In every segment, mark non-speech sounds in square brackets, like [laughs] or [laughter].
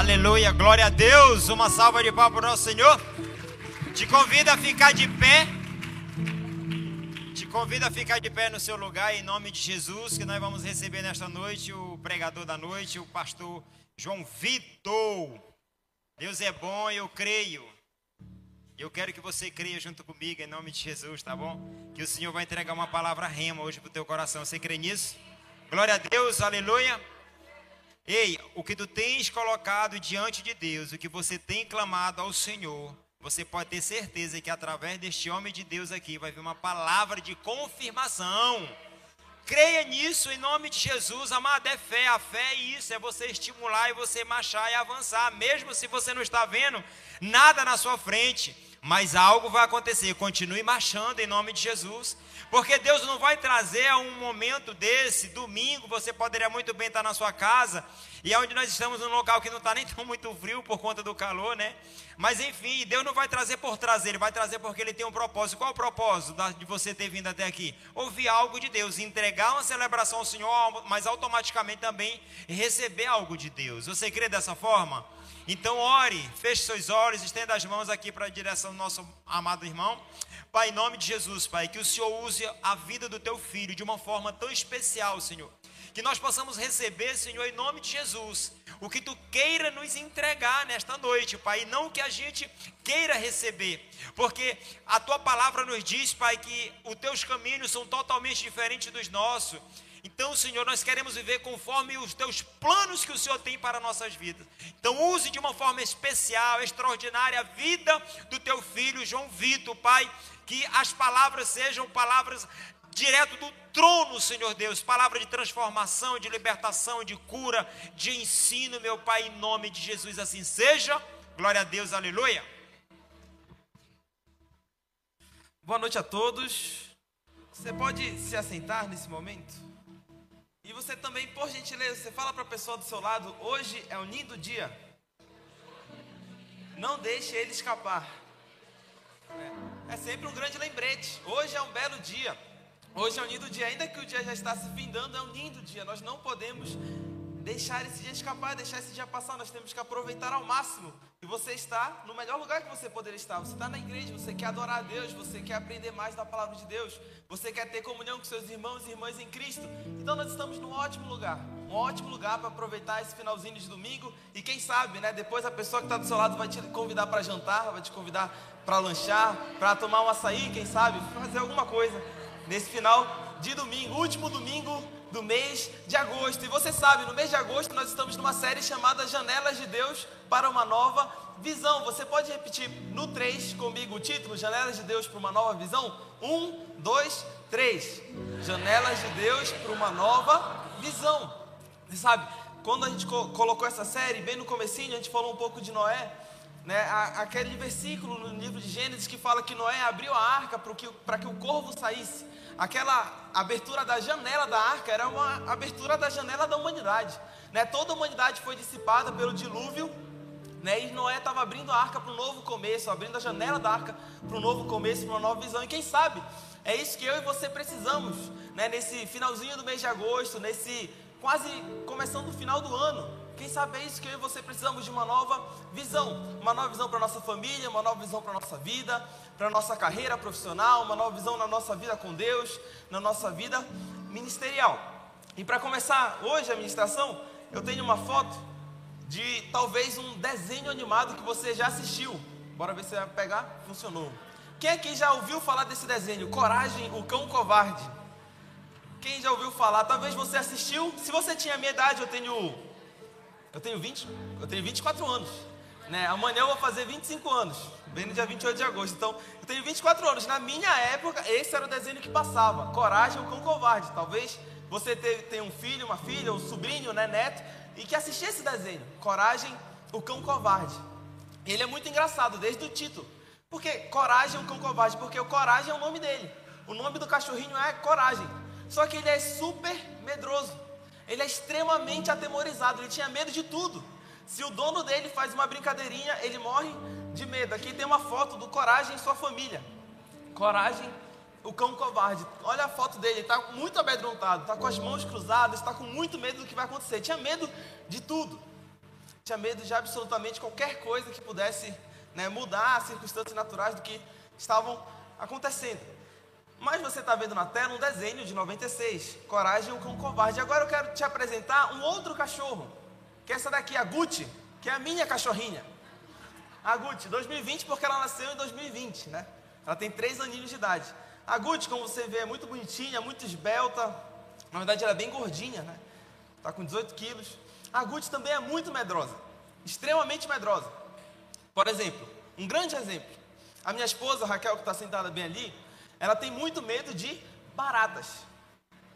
Aleluia, glória a Deus. Uma salva de palmas para o nosso Senhor. Te convido a ficar de pé. Te convido a ficar de pé no seu lugar em nome de Jesus, que nós vamos receber nesta noite o pregador da noite, o pastor João Vitor. Deus é bom, eu creio. Eu quero que você creia junto comigo em nome de Jesus, tá bom? Que o Senhor vai entregar uma palavra rema hoje para o teu coração. Você crê nisso? Glória a Deus, aleluia. Ei, o que tu tens colocado diante de Deus, o que você tem clamado ao Senhor, você pode ter certeza que através deste homem de Deus aqui vai vir uma palavra de confirmação. Creia nisso em nome de Jesus, amado, é fé. A fé é isso, é você estimular e você marchar e avançar, mesmo se você não está vendo nada na sua frente, mas algo vai acontecer. Continue marchando em nome de Jesus. Porque Deus não vai trazer a um momento desse, domingo, você poderia muito bem estar na sua casa, e é onde nós estamos num local que não está nem tão muito frio por conta do calor, né? Mas enfim, Deus não vai trazer por trazer, Ele vai trazer porque Ele tem um propósito. Qual é o propósito de você ter vindo até aqui? Ouvir algo de Deus, entregar uma celebração ao Senhor, mas automaticamente também receber algo de Deus. Você crê dessa forma? Então ore, feche seus olhos, estenda as mãos aqui para a direção do nosso amado irmão. Pai, em nome de Jesus, Pai, que o Senhor use a vida do teu filho de uma forma tão especial, Senhor. Que nós possamos receber, Senhor, em nome de Jesus, o que tu queira nos entregar nesta noite, Pai, e não o que a gente queira receber, porque a tua palavra nos diz, Pai, que os teus caminhos são totalmente diferentes dos nossos. Então, Senhor, nós queremos viver conforme os teus planos que o Senhor tem para nossas vidas. Então, use de uma forma especial, extraordinária a vida do teu filho João Vitor, Pai que as palavras sejam palavras direto do trono, Senhor Deus, palavra de transformação, de libertação, de cura, de ensino, meu Pai, em nome de Jesus, assim seja. Glória a Deus, aleluia. Boa noite a todos. Você pode se assentar nesse momento? E você também, por gentileza, você fala para a pessoa do seu lado: hoje é um lindo dia. Não deixe ele escapar. É, é sempre um grande lembrete. Hoje é um belo dia. Hoje é um lindo dia. Ainda que o dia já está se findando, é um lindo dia. Nós não podemos deixar esse dia escapar, deixar esse dia passar. Nós temos que aproveitar ao máximo. E você está no melhor lugar que você poderia estar. Você está na igreja, você quer adorar a Deus, você quer aprender mais da palavra de Deus, você quer ter comunhão com seus irmãos e irmãs em Cristo. Então nós estamos num ótimo lugar, um ótimo lugar para aproveitar esse finalzinho de domingo. E quem sabe, né? Depois a pessoa que está do seu lado vai te convidar para jantar, vai te convidar para lanchar, para tomar um açaí, quem sabe, fazer alguma coisa nesse final de domingo, último domingo do mês de agosto. E você sabe, no mês de agosto nós estamos numa série chamada Janelas de Deus para uma nova visão. Você pode repetir no 3 comigo o título, Janelas de Deus para uma nova visão? 1, 2, 3. Janelas de Deus para uma nova visão. Você sabe, quando a gente colocou essa série, bem no comecinho, a gente falou um pouco de Noé. Né, aquele versículo no livro de Gênesis que fala que Noé abriu a arca para que, que o corvo saísse. Aquela abertura da janela da arca era uma abertura da janela da humanidade. Né? Toda a humanidade foi dissipada pelo dilúvio. Né? E Noé estava abrindo a arca para um novo começo, abrindo a janela da arca para um novo começo, para uma nova visão. E quem sabe, é isso que eu e você precisamos né? nesse finalzinho do mês de agosto, nesse quase começando o final do ano. Quem sabe é isso que eu e você precisamos de uma nova visão, uma nova visão para a nossa família, uma nova visão para a nossa vida, para a nossa carreira profissional, uma nova visão na nossa vida com Deus, na nossa vida ministerial. E para começar hoje a ministração, eu tenho uma foto de talvez um desenho animado que você já assistiu. Bora ver se vai pegar? Funcionou. Quem aqui já ouviu falar desse desenho? Coragem, o cão covarde. Quem já ouviu falar? Talvez você assistiu. Se você tinha a minha idade, eu tenho eu tenho 20, eu tenho 24 anos. Né? Amanhã eu vou fazer 25 anos, bem no dia 28 de agosto. Então, eu tenho 24 anos. Na minha época, esse era o desenho que passava. Coragem, o cão covarde. Talvez você tenha um filho, uma filha, um sobrinho, né, neto, e que assistia esse desenho. Coragem, o cão covarde. Ele é muito engraçado, desde o título. Por que coragem, o cão covarde? Porque o coragem é o nome dele. O nome do cachorrinho é coragem. Só que ele é super medroso. Ele é extremamente atemorizado, ele tinha medo de tudo. Se o dono dele faz uma brincadeirinha, ele morre de medo. Aqui tem uma foto do Coragem e sua família. Coragem, o cão covarde. Olha a foto dele, ele está muito amedrontado, está com as mãos cruzadas, está com muito medo do que vai acontecer. Tinha medo de tudo. tinha medo de absolutamente qualquer coisa que pudesse né, mudar as circunstâncias naturais do que estavam acontecendo. Mas você está vendo na tela um desenho de 96, Coragem com Covarde. Agora eu quero te apresentar um outro cachorro, que é essa daqui, a Gucci, que é a minha cachorrinha. A Gucci, 2020, porque ela nasceu em 2020, né? Ela tem três aninhos de idade. A Gucci, como você vê, é muito bonitinha, muito esbelta. Na verdade, ela é bem gordinha, né? Está com 18 quilos. A Gucci também é muito medrosa, extremamente medrosa. Por exemplo, um grande exemplo. A minha esposa, Raquel, que está sentada bem ali, ela tem muito medo de baratas.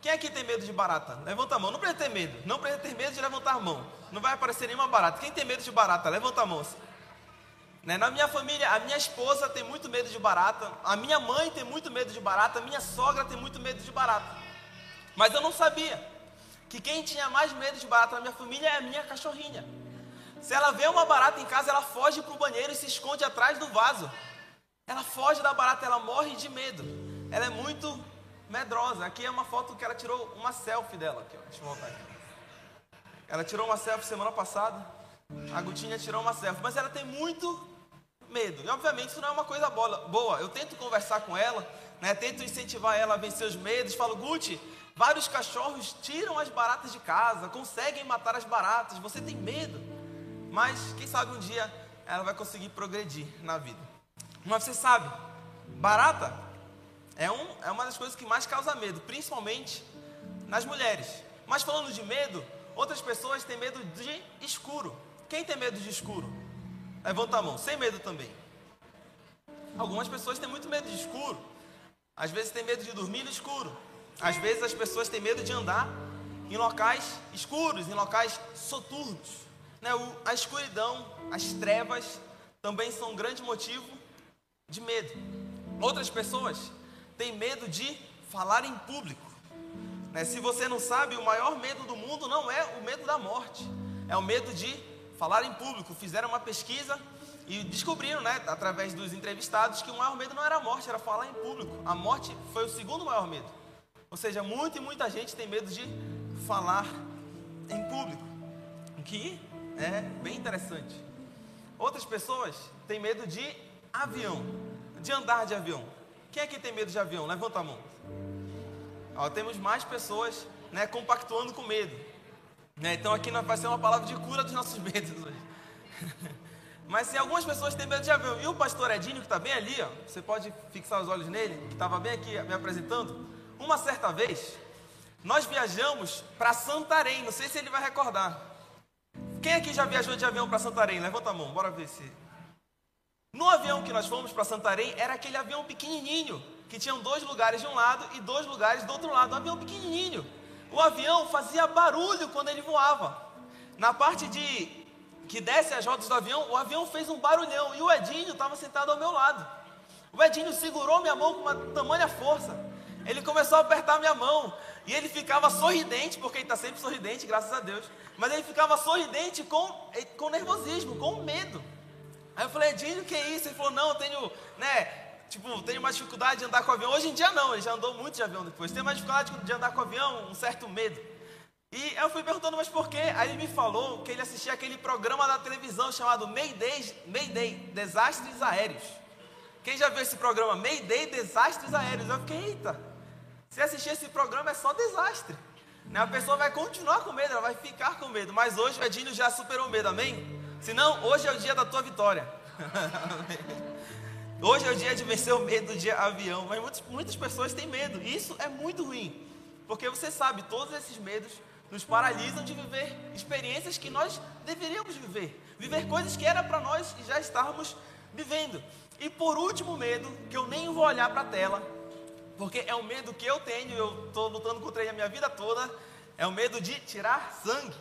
Quem aqui tem medo de barata? Levanta a mão. Não precisa ter medo. Não precisa ter medo de levantar a mão. Não vai aparecer nenhuma barata. Quem tem medo de barata? Levanta a mão. Né? Na minha família, a minha esposa tem muito medo de barata. A minha mãe tem muito medo de barata. A minha sogra tem muito medo de barata. Mas eu não sabia que quem tinha mais medo de barata na minha família é a minha cachorrinha. Se ela vê uma barata em casa, ela foge para o banheiro e se esconde atrás do vaso. Ela foge da barata, ela morre de medo. Ela é muito medrosa. Aqui é uma foto que ela tirou uma selfie dela. Aqui. Deixa eu voltar aqui. Ela tirou uma selfie semana passada. A Gutinha tirou uma selfie. Mas ela tem muito medo. E obviamente isso não é uma coisa boa. Eu tento conversar com ela, né? tento incentivar ela a vencer os medos. Falo, Guti, vários cachorros tiram as baratas de casa, conseguem matar as baratas. Você tem medo. Mas quem sabe um dia ela vai conseguir progredir na vida. Mas você sabe, barata é, um, é uma das coisas que mais causa medo, principalmente nas mulheres. Mas falando de medo, outras pessoas têm medo de escuro. Quem tem medo de escuro? Levanta a mão, sem medo também. Algumas pessoas têm muito medo de escuro. Às vezes têm medo de dormir no escuro. Às vezes as pessoas têm medo de andar em locais escuros, em locais soturnos. Né? A escuridão, as trevas também são um grande motivo de medo. Outras pessoas têm medo de falar em público. Né? Se você não sabe, o maior medo do mundo não é o medo da morte, é o medo de falar em público. Fizeram uma pesquisa e descobriram, né, através dos entrevistados, que o maior medo não era a morte, era falar em público. A morte foi o segundo maior medo. Ou seja, muita e muita gente tem medo de falar em público, o que é bem interessante. Outras pessoas têm medo de avião, de andar de avião. Quem é que tem medo de avião? Levanta a mão. Ó, temos mais pessoas né, compactuando com medo. Né, então aqui vai ser uma palavra de cura dos nossos [laughs] medos hoje. Mas se algumas pessoas têm medo de avião, e o pastor Edinho, que está bem ali, ó, você pode fixar os olhos nele, que estava bem aqui me apresentando. Uma certa vez, nós viajamos para Santarém, não sei se ele vai recordar. Quem aqui já viajou de avião para Santarém? Levanta a mão, bora ver se no avião que nós fomos para Santarém, era aquele avião pequenininho, que tinham dois lugares de um lado e dois lugares do outro lado. Um avião pequenininho. O avião fazia barulho quando ele voava. Na parte de que desce as rodas do avião, o avião fez um barulhão e o Edinho estava sentado ao meu lado. O Edinho segurou minha mão com uma tamanha força. Ele começou a apertar minha mão e ele ficava sorridente, porque ele está sempre sorridente, graças a Deus. Mas ele ficava sorridente com, com nervosismo, com medo. Aí eu falei, Edinho, o que é isso? Ele falou, não, eu tenho, né, tipo, tenho mais dificuldade de andar com avião. Hoje em dia não, ele já andou muito de avião depois. Tem mais dificuldade de andar com avião, um certo medo. E eu fui perguntando, mas por quê? Aí ele me falou que ele assistia aquele programa da televisão chamado Mayday, Mayday Desastres Aéreos. Quem já viu esse programa? Mayday Desastres Aéreos. Eu fiquei, eita, se assistir esse programa é só desastre. Né? A pessoa vai continuar com medo, ela vai ficar com medo. Mas hoje o Edinho já superou o medo, amém? Senão, hoje é o dia da tua vitória. [laughs] hoje é o dia de vencer o medo de avião. Mas muitas, muitas pessoas têm medo. Isso é muito ruim. Porque você sabe, todos esses medos nos paralisam de viver experiências que nós deveríamos viver. Viver coisas que era para nós e já estávamos vivendo. E por último medo, que eu nem vou olhar para a tela, porque é um medo que eu tenho, eu estou lutando contra ele a minha vida toda, é o medo de tirar sangue.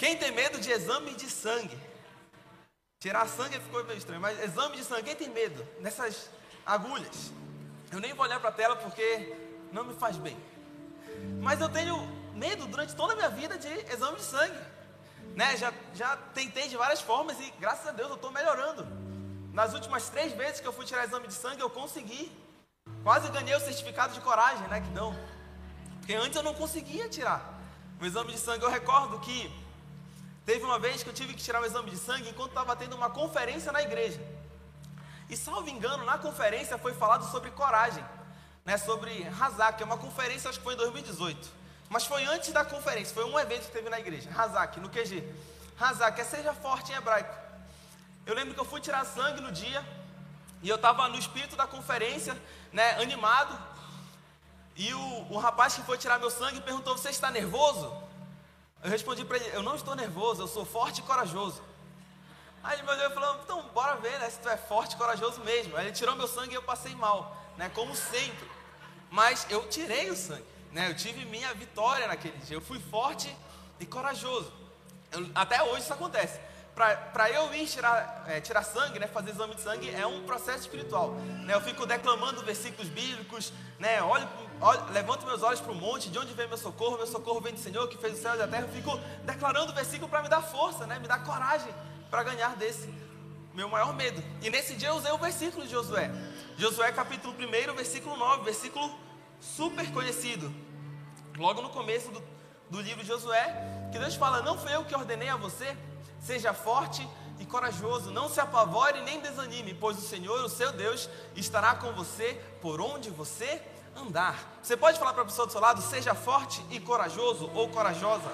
Quem tem medo de exame de sangue? Tirar sangue ficou meio estranho, mas exame de sangue, quem tem medo nessas agulhas? Eu nem vou olhar para a tela porque não me faz bem. Mas eu tenho medo durante toda a minha vida de exame de sangue. Né? Já, já tentei de várias formas e graças a Deus eu estou melhorando. Nas últimas três vezes que eu fui tirar exame de sangue, eu consegui. Quase ganhei o certificado de coragem, né? Que não. Porque antes eu não conseguia tirar. O exame de sangue eu recordo que Teve uma vez que eu tive que tirar o exame de sangue enquanto estava tendo uma conferência na igreja. E salvo engano, na conferência foi falado sobre coragem, né, sobre Hazak, que é uma conferência, acho que foi em 2018. Mas foi antes da conferência, foi um evento que teve na igreja, Hazak, no QG. Hazak é seja forte em hebraico. Eu lembro que eu fui tirar sangue no dia, e eu estava no espírito da conferência, né, animado. E o, o rapaz que foi tirar meu sangue perguntou: Você está nervoso? Eu respondi para ele: Eu não estou nervoso, eu sou forte e corajoso. Aí ele me olhou e falou: Então, bora ver, né? Se tu é forte e corajoso mesmo. Aí ele tirou meu sangue e eu passei mal, né? Como sempre. Mas eu tirei o sangue, né? Eu tive minha vitória naquele dia. Eu fui forte e corajoso. Eu, até hoje isso acontece para eu ir tirar, é, tirar sangue, né, fazer exame de sangue, é um processo espiritual. Né? Eu fico declamando versículos bíblicos, né, olho, olho, levanto meus olhos para o monte, de onde vem meu socorro? Meu socorro vem do Senhor que fez o céu e a terra. Eu fico declarando versículo para me dar força, né, me dar coragem para ganhar desse meu maior medo. E nesse dia eu usei o versículo de Josué. Josué capítulo 1, versículo 9, versículo super conhecido. Logo no começo do, do livro de Josué, que Deus fala: Não foi eu que ordenei a você, Seja forte e corajoso, não se apavore nem desanime, pois o Senhor, o seu Deus, estará com você por onde você andar. Você pode falar para a pessoa do seu lado: seja forte e corajoso ou corajosa.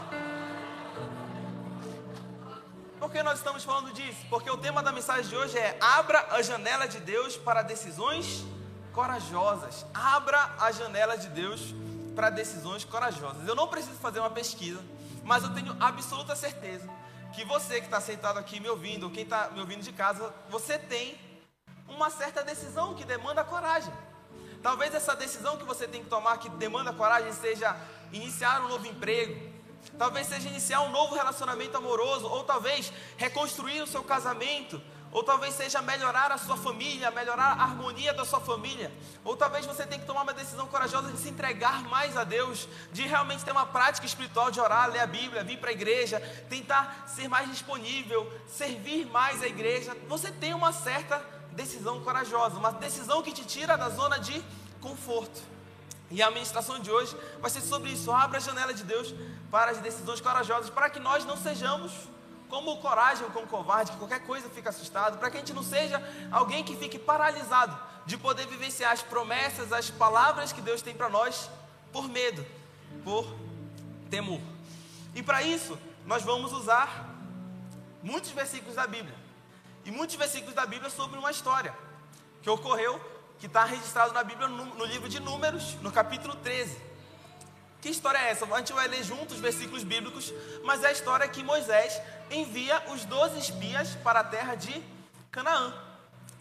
Por que nós estamos falando disso? Porque o tema da mensagem de hoje é: abra a janela de Deus para decisões corajosas. Abra a janela de Deus para decisões corajosas. Eu não preciso fazer uma pesquisa, mas eu tenho absoluta certeza que você que está sentado aqui me ouvindo, ou quem está me ouvindo de casa, você tem uma certa decisão que demanda coragem. Talvez essa decisão que você tem que tomar, que demanda coragem, seja iniciar um novo emprego, talvez seja iniciar um novo relacionamento amoroso, ou talvez reconstruir o seu casamento, ou talvez seja melhorar a sua família, melhorar a harmonia da sua família, ou talvez você tenha que tomar uma decisão corajosa de se entregar mais a Deus, de realmente ter uma prática espiritual de orar, ler a Bíblia, vir para a igreja, tentar ser mais disponível, servir mais a igreja. Você tem uma certa decisão corajosa, uma decisão que te tira da zona de conforto. E a ministração de hoje vai ser sobre isso. Abra a janela de Deus para as decisões corajosas, para que nós não sejamos como coragem ou como covarde, que qualquer coisa fica assustado, para que a gente não seja alguém que fique paralisado de poder vivenciar as promessas, as palavras que Deus tem para nós por medo, por temor. E para isso, nós vamos usar muitos versículos da Bíblia. E muitos versículos da Bíblia sobre uma história que ocorreu, que está registrado na Bíblia no, no livro de Números, no capítulo 13. Que história é essa? A gente vai ler juntos versículos bíblicos, mas é a história que Moisés envia os 12 espias para a terra de Canaã.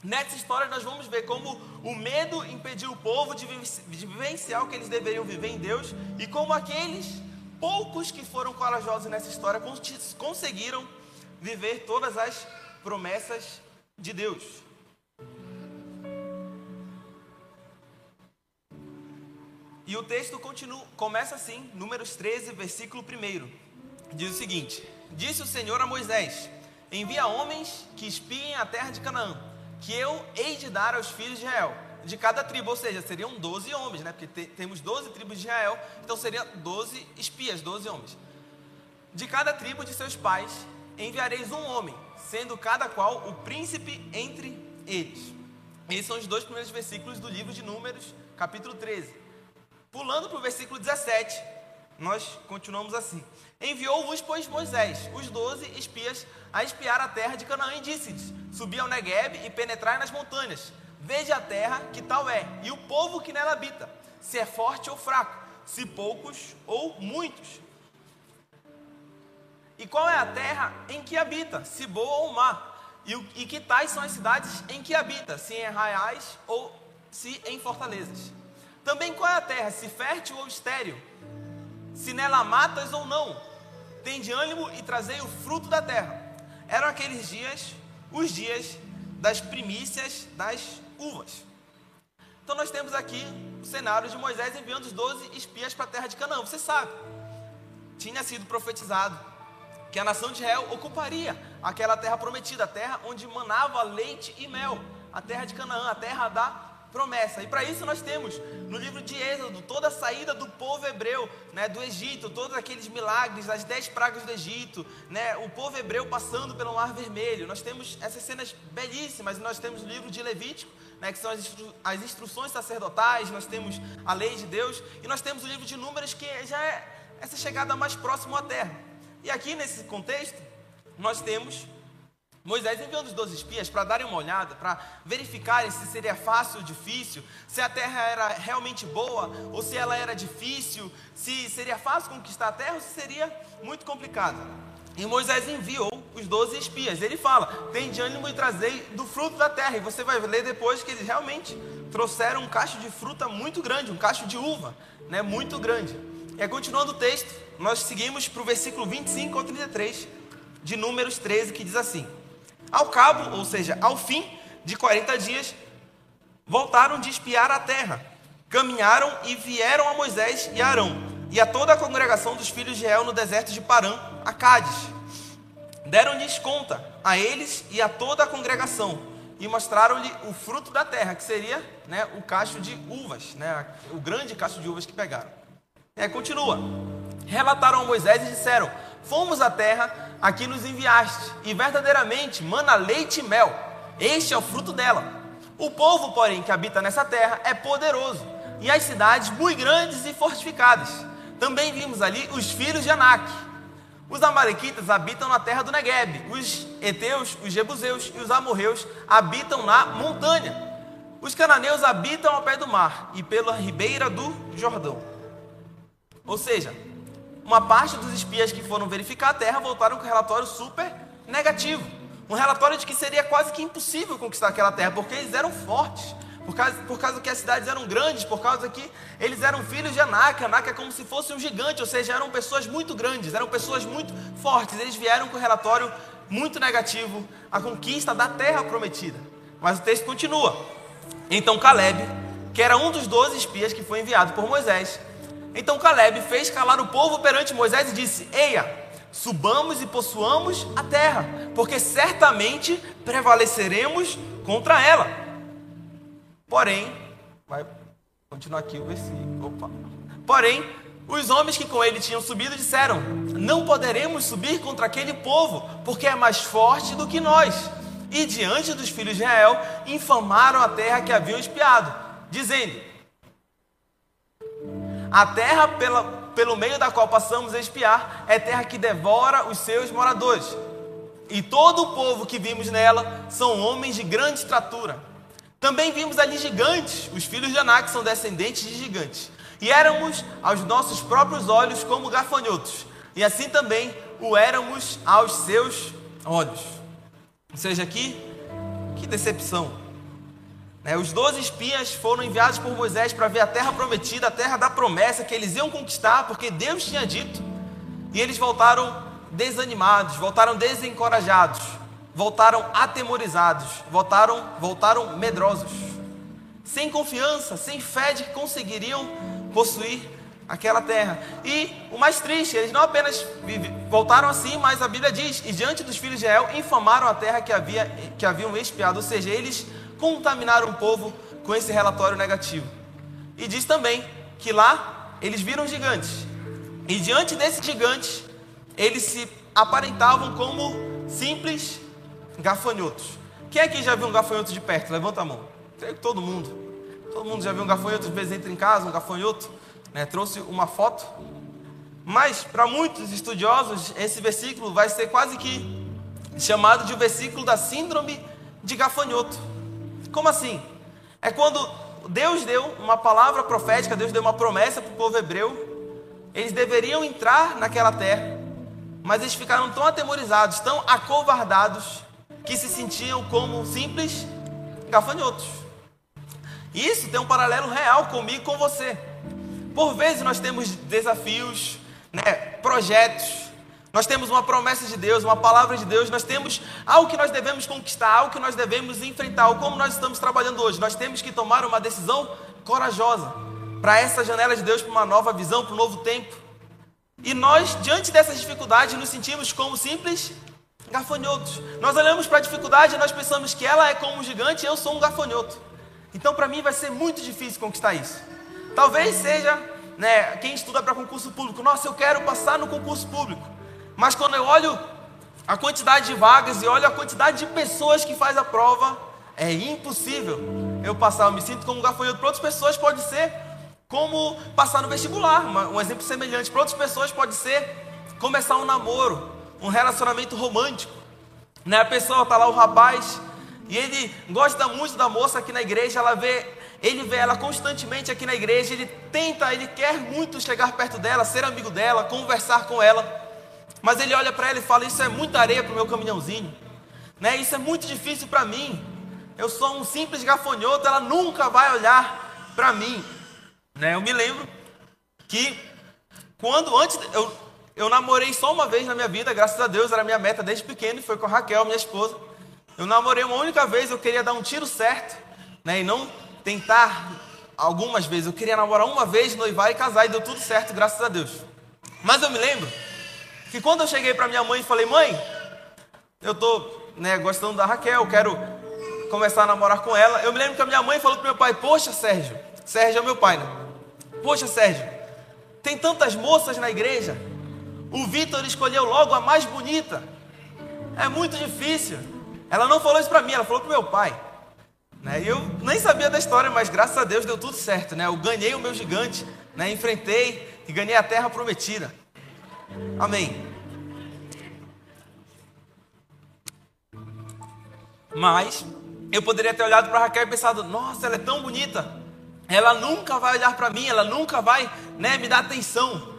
Nessa história nós vamos ver como o medo impediu o povo de vivenciar o que eles deveriam viver em Deus e como aqueles poucos que foram corajosos nessa história conseguiram viver todas as promessas de Deus. E o texto continua, começa assim, Números 13, versículo 1. Diz o seguinte: Disse o Senhor a Moisés: Envia homens que espiem a terra de Canaã, que eu hei de dar aos filhos de Israel, de cada tribo, ou seja, seriam 12 homens, né? Porque te, temos 12 tribos de Israel, então seriam 12 espias, 12 homens. De cada tribo de seus pais enviareis um homem, sendo cada qual o príncipe entre eles. Esses são os dois primeiros versículos do livro de Números, capítulo 13. Pulando para o versículo 17, nós continuamos assim: Enviou-vos, pois, Moisés, os doze espias, a espiar a terra de Canaã, e disse-lhes: Subi ao Negueb e penetrai nas montanhas. Veja a terra que tal é, e o povo que nela habita, se é forte ou fraco, se poucos ou muitos. E qual é a terra em que habita, se boa ou má? E, e que tais são as cidades em que habita, se em arraiais ou se em fortalezas? Também qual é a terra, se fértil ou estéril? Se nela matas ou não? Tem de ânimo e trazei o fruto da terra. Eram aqueles dias, os dias das primícias das uvas. Então nós temos aqui o cenário de Moisés enviando os doze espias para a terra de Canaã. Você sabe, tinha sido profetizado que a nação de Israel ocuparia aquela terra prometida, a terra onde manava leite e mel, a terra de Canaã, a terra da promessa. E para isso nós temos no livro de Êxodo toda a saída do povo hebreu né, do Egito, todos aqueles milagres, as dez pragas do Egito, né, o povo hebreu passando pelo Mar Vermelho. Nós temos essas cenas belíssimas. Nós temos o livro de Levítico, né, que são as, instru as instruções sacerdotais, nós temos a lei de Deus, e nós temos o livro de Números, que já é essa chegada mais próxima à terra. E aqui nesse contexto, nós temos Moisés enviando os 12 espias para darem uma olhada, para verificarem se seria fácil ou difícil, se a terra era realmente boa ou se ela era difícil, se seria fácil conquistar a terra ou se seria muito complicado. E Moisés enviou os 12 espias. Ele fala: tem de ânimo e trazei do fruto da terra. E você vai ler depois que eles realmente trouxeram um cacho de fruta muito grande, um cacho de uva, né, muito grande. E continuando o texto, nós seguimos para o versículo 25 ao 33 de Números 13, que diz assim. Ao cabo, ou seja, ao fim de 40 dias, voltaram de espiar a terra, caminharam e vieram a Moisés e Arão, e a toda a congregação dos filhos de El no deserto de Parã, a Cádiz. Deram-lhes conta a eles e a toda a congregação, e mostraram-lhe o fruto da terra, que seria né, o cacho de uvas, né, o grande cacho de uvas que pegaram. É, continua. Relataram a Moisés e disseram: Fomos à terra a que nos enviaste, e verdadeiramente mana leite e mel. Este é o fruto dela. O povo, porém, que habita nessa terra é poderoso, e as cidades muito grandes e fortificadas. Também vimos ali os filhos de Anak. Os amalequitas habitam na terra do Negueb, os heteus, os jebuseus e os amorreus habitam na montanha. Os cananeus habitam ao pé do mar e pela ribeira do Jordão. Ou seja, uma parte dos espias que foram verificar a terra voltaram com um relatório super negativo. Um relatório de que seria quase que impossível conquistar aquela terra, porque eles eram fortes, por causa, por causa que as cidades eram grandes, por causa que eles eram filhos de Anak. Anak é como se fosse um gigante, ou seja, eram pessoas muito grandes, eram pessoas muito fortes. Eles vieram com um relatório muito negativo, a conquista da terra prometida. Mas o texto continua. Então Caleb, que era um dos doze espias que foi enviado por Moisés, então Caleb fez calar o povo perante Moisés e disse: Eia, subamos e possuamos a terra, porque certamente prevaleceremos contra ela. Porém, vai continuar aqui o versículo. Opa. Porém, os homens que com ele tinham subido disseram: Não poderemos subir contra aquele povo, porque é mais forte do que nós. E diante dos filhos de Israel, infamaram a terra que haviam espiado, dizendo: a terra pela, pelo meio da qual passamos a espiar é terra que devora os seus moradores. E todo o povo que vimos nela são homens de grande estatura. Também vimos ali gigantes, os filhos de Anak são descendentes de gigantes. E éramos aos nossos próprios olhos como gafanhotos. E assim também o éramos aos seus olhos. Ou seja, aqui, que decepção. Né, os doze espias foram enviados por Moisés para ver a terra prometida, a terra da promessa que eles iam conquistar, porque Deus tinha dito. E eles voltaram desanimados, voltaram desencorajados, voltaram atemorizados, voltaram, voltaram medrosos, sem confiança, sem fé de que conseguiriam possuir aquela terra. E o mais triste, eles não apenas voltaram assim, mas a Bíblia diz: e diante dos filhos de Israel infamaram a terra que, havia, que haviam expiado, ou seja, eles contaminaram o povo com esse relatório negativo. E diz também que lá eles viram gigantes. E diante desses gigantes, eles se aparentavam como simples gafanhotos. Quem aqui já viu um gafanhoto de perto? Levanta a mão. Creio que todo mundo. Todo mundo já viu um gafanhoto, às vezes entra em casa, um gafanhoto. Né? Trouxe uma foto. Mas, para muitos estudiosos, esse versículo vai ser quase que chamado de o versículo da síndrome de gafanhoto. Como assim? É quando Deus deu uma palavra profética, Deus deu uma promessa para o povo hebreu. Eles deveriam entrar naquela terra, mas eles ficaram tão atemorizados, tão acovardados, que se sentiam como simples gafanhotos. Isso tem um paralelo real comigo e com você. Por vezes nós temos desafios, né, projetos, nós temos uma promessa de Deus, uma palavra de Deus, nós temos algo que nós devemos conquistar, algo que nós devemos enfrentar. Como nós estamos trabalhando hoje, nós temos que tomar uma decisão corajosa para essa janela de Deus, para uma nova visão, para um novo tempo. E nós, diante dessas dificuldades, nos sentimos como simples gafanhotos. Nós olhamos para a dificuldade e nós pensamos que ela é como um gigante e eu sou um gafanhoto. Então, para mim, vai ser muito difícil conquistar isso. Talvez seja né, quem estuda para concurso público. Nossa, eu quero passar no concurso público. Mas quando eu olho a quantidade de vagas e olho a quantidade de pessoas que faz a prova, é impossível eu passar. Eu me sinto como um gafanhoto. Para outras pessoas pode ser como passar no vestibular. Um exemplo semelhante. Para outras pessoas pode ser começar um namoro, um relacionamento romântico. Né? A pessoa está lá, o rapaz, e ele gosta muito da moça aqui na igreja, ela vê, ele vê ela constantemente aqui na igreja, ele tenta, ele quer muito chegar perto dela, ser amigo dela, conversar com ela. Mas ele olha para ela e fala: Isso é muita areia para o meu caminhãozinho, né? Isso é muito difícil para mim. Eu sou um simples gafanhoto, ela nunca vai olhar para mim. Né? Eu me lembro que quando antes eu, eu namorei só uma vez na minha vida, graças a Deus, era minha meta desde pequeno, foi com a Raquel, minha esposa. Eu namorei uma única vez, eu queria dar um tiro certo, né? E não tentar algumas vezes. Eu queria namorar uma vez, noivar e casar, e deu tudo certo, graças a Deus. Mas eu me lembro que quando eu cheguei para minha mãe e falei, mãe, eu tô né, gostando da Raquel, quero começar a namorar com ela. Eu me lembro que a minha mãe falou para meu pai, poxa Sérgio, Sérgio é meu pai, né? Poxa Sérgio, tem tantas moças na igreja. O Vitor escolheu logo a mais bonita. É muito difícil. Ela não falou isso para mim, ela falou para meu pai. Né? E eu nem sabia da história, mas graças a Deus deu tudo certo. Né? Eu ganhei o meu gigante, né? enfrentei e ganhei a terra prometida. Amém. Mas eu poderia ter olhado para Raquel e pensado: nossa, ela é tão bonita. Ela nunca vai olhar para mim, ela nunca vai né, me dar atenção.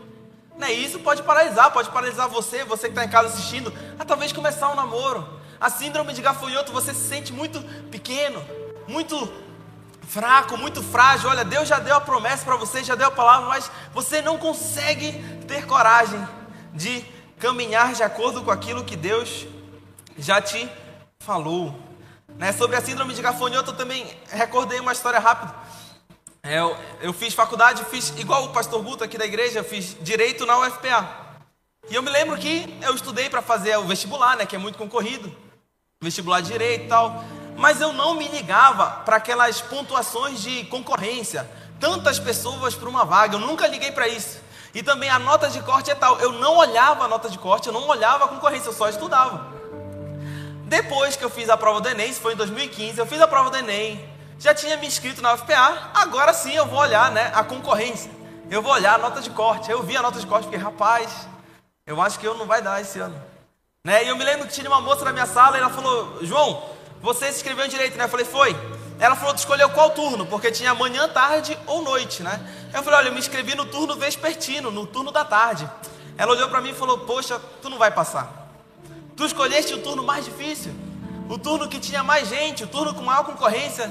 Né, isso pode paralisar, pode paralisar você, você que está em casa assistindo, a talvez começar um namoro. A síndrome de gafanhoto, você se sente muito pequeno, muito fraco, muito frágil. Olha, Deus já deu a promessa para você, já deu a palavra, mas você não consegue ter coragem de caminhar de acordo com aquilo que Deus já te falou. Né? Sobre a síndrome de gafanhoto, eu também recordei uma história rápida. É, eu, eu fiz faculdade, fiz igual o pastor Guto aqui da igreja, eu fiz direito na UFPA. E eu me lembro que eu estudei para fazer o vestibular, né, que é muito concorrido, vestibular de direito e tal. Mas eu não me ligava para aquelas pontuações de concorrência, tantas pessoas para uma vaga, eu nunca liguei para isso. E também a nota de corte é tal, eu não olhava a nota de corte, eu não olhava a concorrência, eu só estudava. Depois que eu fiz a prova do Enem, isso foi em 2015, eu fiz a prova do Enem, já tinha me inscrito na UFPA, agora sim eu vou olhar né, a concorrência. Eu vou olhar a nota de corte. Eu vi a nota de corte, porque, rapaz, eu acho que eu não vai dar esse ano. Né? E eu me lembro que tinha uma moça na minha sala e ela falou, João, você se inscreveu direito, né? Eu falei, foi. Ela falou, tu escolheu qual turno? Porque tinha manhã, tarde ou noite, né? Eu falei, olha, eu me inscrevi no turno vespertino, no turno da tarde. Ela olhou para mim e falou, poxa, tu não vai passar. Tu escolheste o turno mais difícil, o turno que tinha mais gente, o turno com maior concorrência.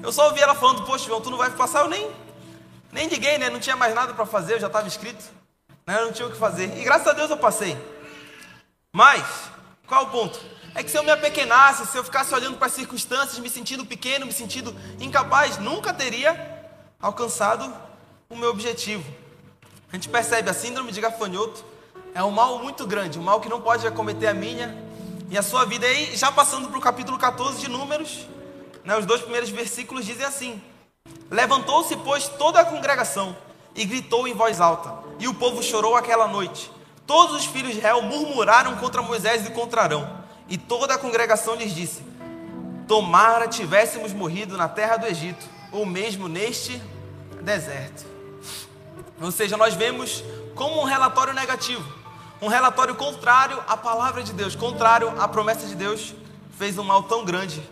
Eu só ouvi ela falando, poxa, João, tu não vai passar. Eu nem, nem liguei, né? Não tinha mais nada para fazer, eu já estava inscrito. Né? Eu não tinha o que fazer. E graças a Deus eu passei. Mas, qual o ponto? É que se eu me apequenasse, se eu ficasse olhando para as circunstâncias, me sentindo pequeno, me sentindo incapaz, nunca teria alcançado o meu objetivo. A gente percebe a síndrome de gafanhoto é um mal muito grande, um mal que não pode acometer a minha e a sua vida. E aí, já passando para o capítulo 14 de Números, né, os dois primeiros versículos dizem assim: Levantou-se, pois, toda a congregação e gritou em voz alta, e o povo chorou aquela noite. Todos os filhos de Israel murmuraram contra Moisés e contra Arão. E toda a congregação lhes disse: Tomara tivéssemos morrido na terra do Egito, ou mesmo neste deserto. Ou seja, nós vemos como um relatório negativo, um relatório contrário à palavra de Deus, contrário à promessa de Deus, fez um mal tão grande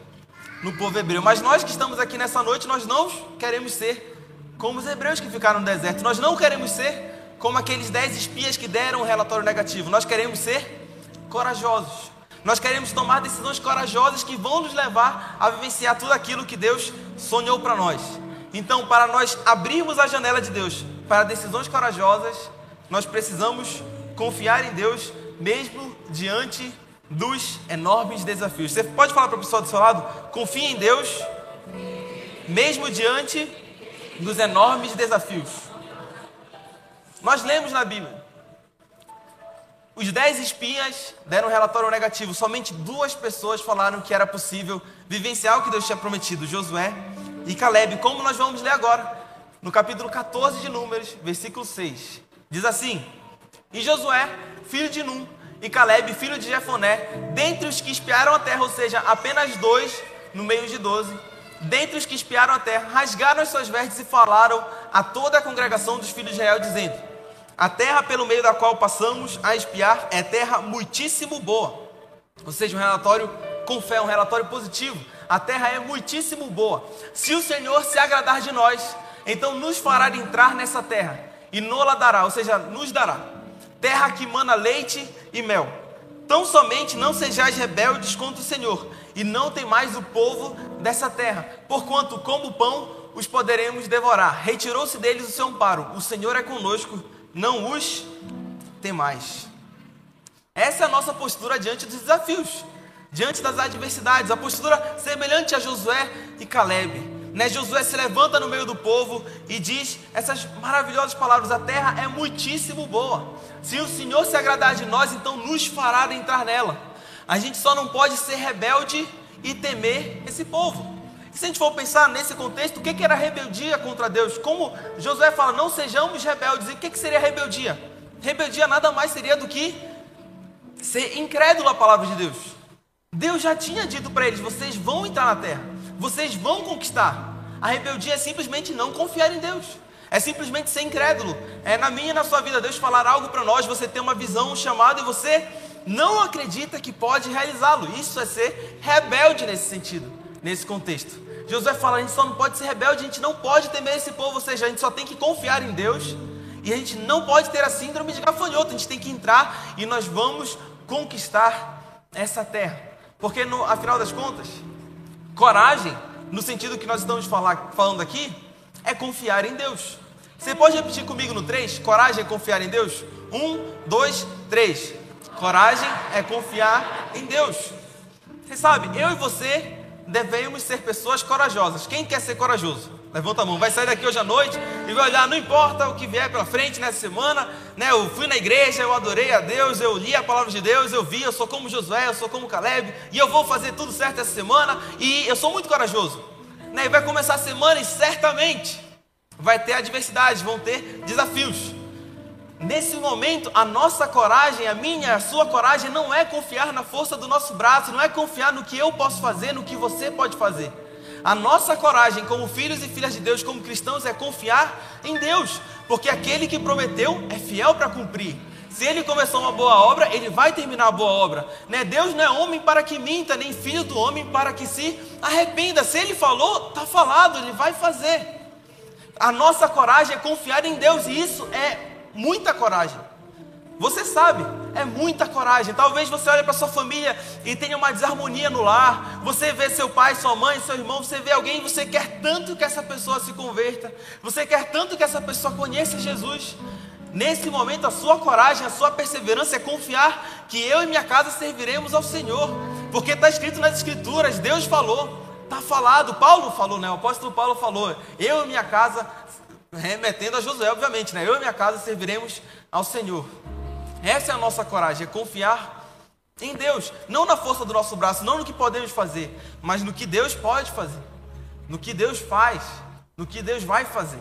no povo hebreu. Mas nós que estamos aqui nessa noite, nós não queremos ser como os hebreus que ficaram no deserto. Nós não queremos ser como aqueles dez espias que deram um relatório negativo. Nós queremos ser corajosos. Nós queremos tomar decisões corajosas que vão nos levar a vivenciar tudo aquilo que Deus sonhou para nós. Então, para nós abrirmos a janela de Deus para decisões corajosas, nós precisamos confiar em Deus, mesmo diante dos enormes desafios. Você pode falar para a pessoa do seu lado? Confie em Deus, mesmo diante dos enormes desafios. Nós lemos na Bíblia os dez espias deram um relatório negativo. Somente duas pessoas falaram que era possível vivenciar o que Deus tinha prometido: Josué e Caleb, como nós vamos ler agora, no capítulo 14 de Números, versículo 6. Diz assim: E Josué, filho de Num, e Caleb, filho de Jefoné, dentre os que espiaram a terra, ou seja, apenas dois no meio de doze, dentre os que espiaram a terra, rasgaram as suas vestes e falaram a toda a congregação dos filhos de Israel, dizendo: A terra pelo meio da qual passamos a espiar é terra muitíssimo boa. Ou seja, um relatório com fé, um relatório positivo. A terra é muitíssimo boa. Se o Senhor se agradar de nós, então nos fará entrar nessa terra e nola dará, ou seja, nos dará. Terra que mana leite e mel. Tão somente não sejais rebeldes contra o Senhor, e não tem mais o povo dessa terra, porquanto, como pão, os poderemos devorar. Retirou-se deles o seu amparo. O Senhor é conosco, não os tem mais. Essa é a nossa postura diante dos desafios, diante das adversidades, a postura semelhante a Josué e Caleb. Né? Josué se levanta no meio do povo e diz essas maravilhosas palavras: A terra é muitíssimo boa. Se o Senhor se agradar de nós, então nos fará entrar nela. A gente só não pode ser rebelde e temer esse povo. Se a gente for pensar nesse contexto, o que era rebeldia contra Deus? Como Josué fala, não sejamos rebeldes. E o que seria rebeldia? Rebeldia nada mais seria do que ser incrédulo à palavra de Deus. Deus já tinha dito para eles: vocês vão entrar na terra, vocês vão conquistar. A rebeldia é simplesmente não confiar em Deus. É simplesmente ser incrédulo. É na minha e na sua vida Deus falar algo para nós, você ter uma visão, um chamado e você não acredita que pode realizá-lo. Isso é ser rebelde nesse sentido, nesse contexto. Josué fala: a gente só não pode ser rebelde, a gente não pode temer esse povo, ou seja, a gente só tem que confiar em Deus e a gente não pode ter a síndrome de gafanhoto, a gente tem que entrar e nós vamos conquistar essa terra. Porque no afinal das contas, coragem, no sentido que nós estamos falar, falando aqui, é confiar em Deus. Você pode repetir comigo no 3? Coragem é confiar em Deus? Um, dois, três. Coragem é confiar em Deus. Você sabe, eu e você devemos ser pessoas corajosas. Quem quer ser corajoso? Levanta a mão, vai sair daqui hoje à noite e vai olhar, não importa o que vier pela frente nessa semana, né? Eu fui na igreja, eu adorei a Deus, eu li a palavra de Deus, eu vi, eu sou como Josué, eu sou como Caleb, e eu vou fazer tudo certo essa semana, e eu sou muito corajoso. Né? E vai começar a semana e certamente vai ter adversidades, vão ter desafios. Nesse momento, a nossa coragem, a minha, a sua coragem, não é confiar na força do nosso braço, não é confiar no que eu posso fazer, no que você pode fazer. A nossa coragem, como filhos e filhas de Deus, como cristãos, é confiar em Deus, porque aquele que prometeu é fiel para cumprir. Se ele começou uma boa obra, ele vai terminar a boa obra. Né? Deus não é homem para que minta, nem filho do homem para que se arrependa. Se ele falou, está falado, ele vai fazer. A nossa coragem é confiar em Deus, e isso é muita coragem. Você sabe, é muita coragem. Talvez você olhe para sua família e tenha uma desarmonia no lar. Você vê seu pai, sua mãe, seu irmão, você vê alguém e você quer tanto que essa pessoa se converta. Você quer tanto que essa pessoa conheça Jesus. Nesse momento, a sua coragem, a sua perseverança é confiar que eu e minha casa serviremos ao Senhor. Porque está escrito nas Escrituras, Deus falou, está falado, Paulo falou, né? O apóstolo Paulo falou: Eu e minha casa remetendo a Josué, obviamente, né? Eu e minha casa serviremos ao Senhor. Essa é a nossa coragem, é confiar em Deus, não na força do nosso braço, não no que podemos fazer, mas no que Deus pode fazer, no que Deus faz, no que Deus vai fazer.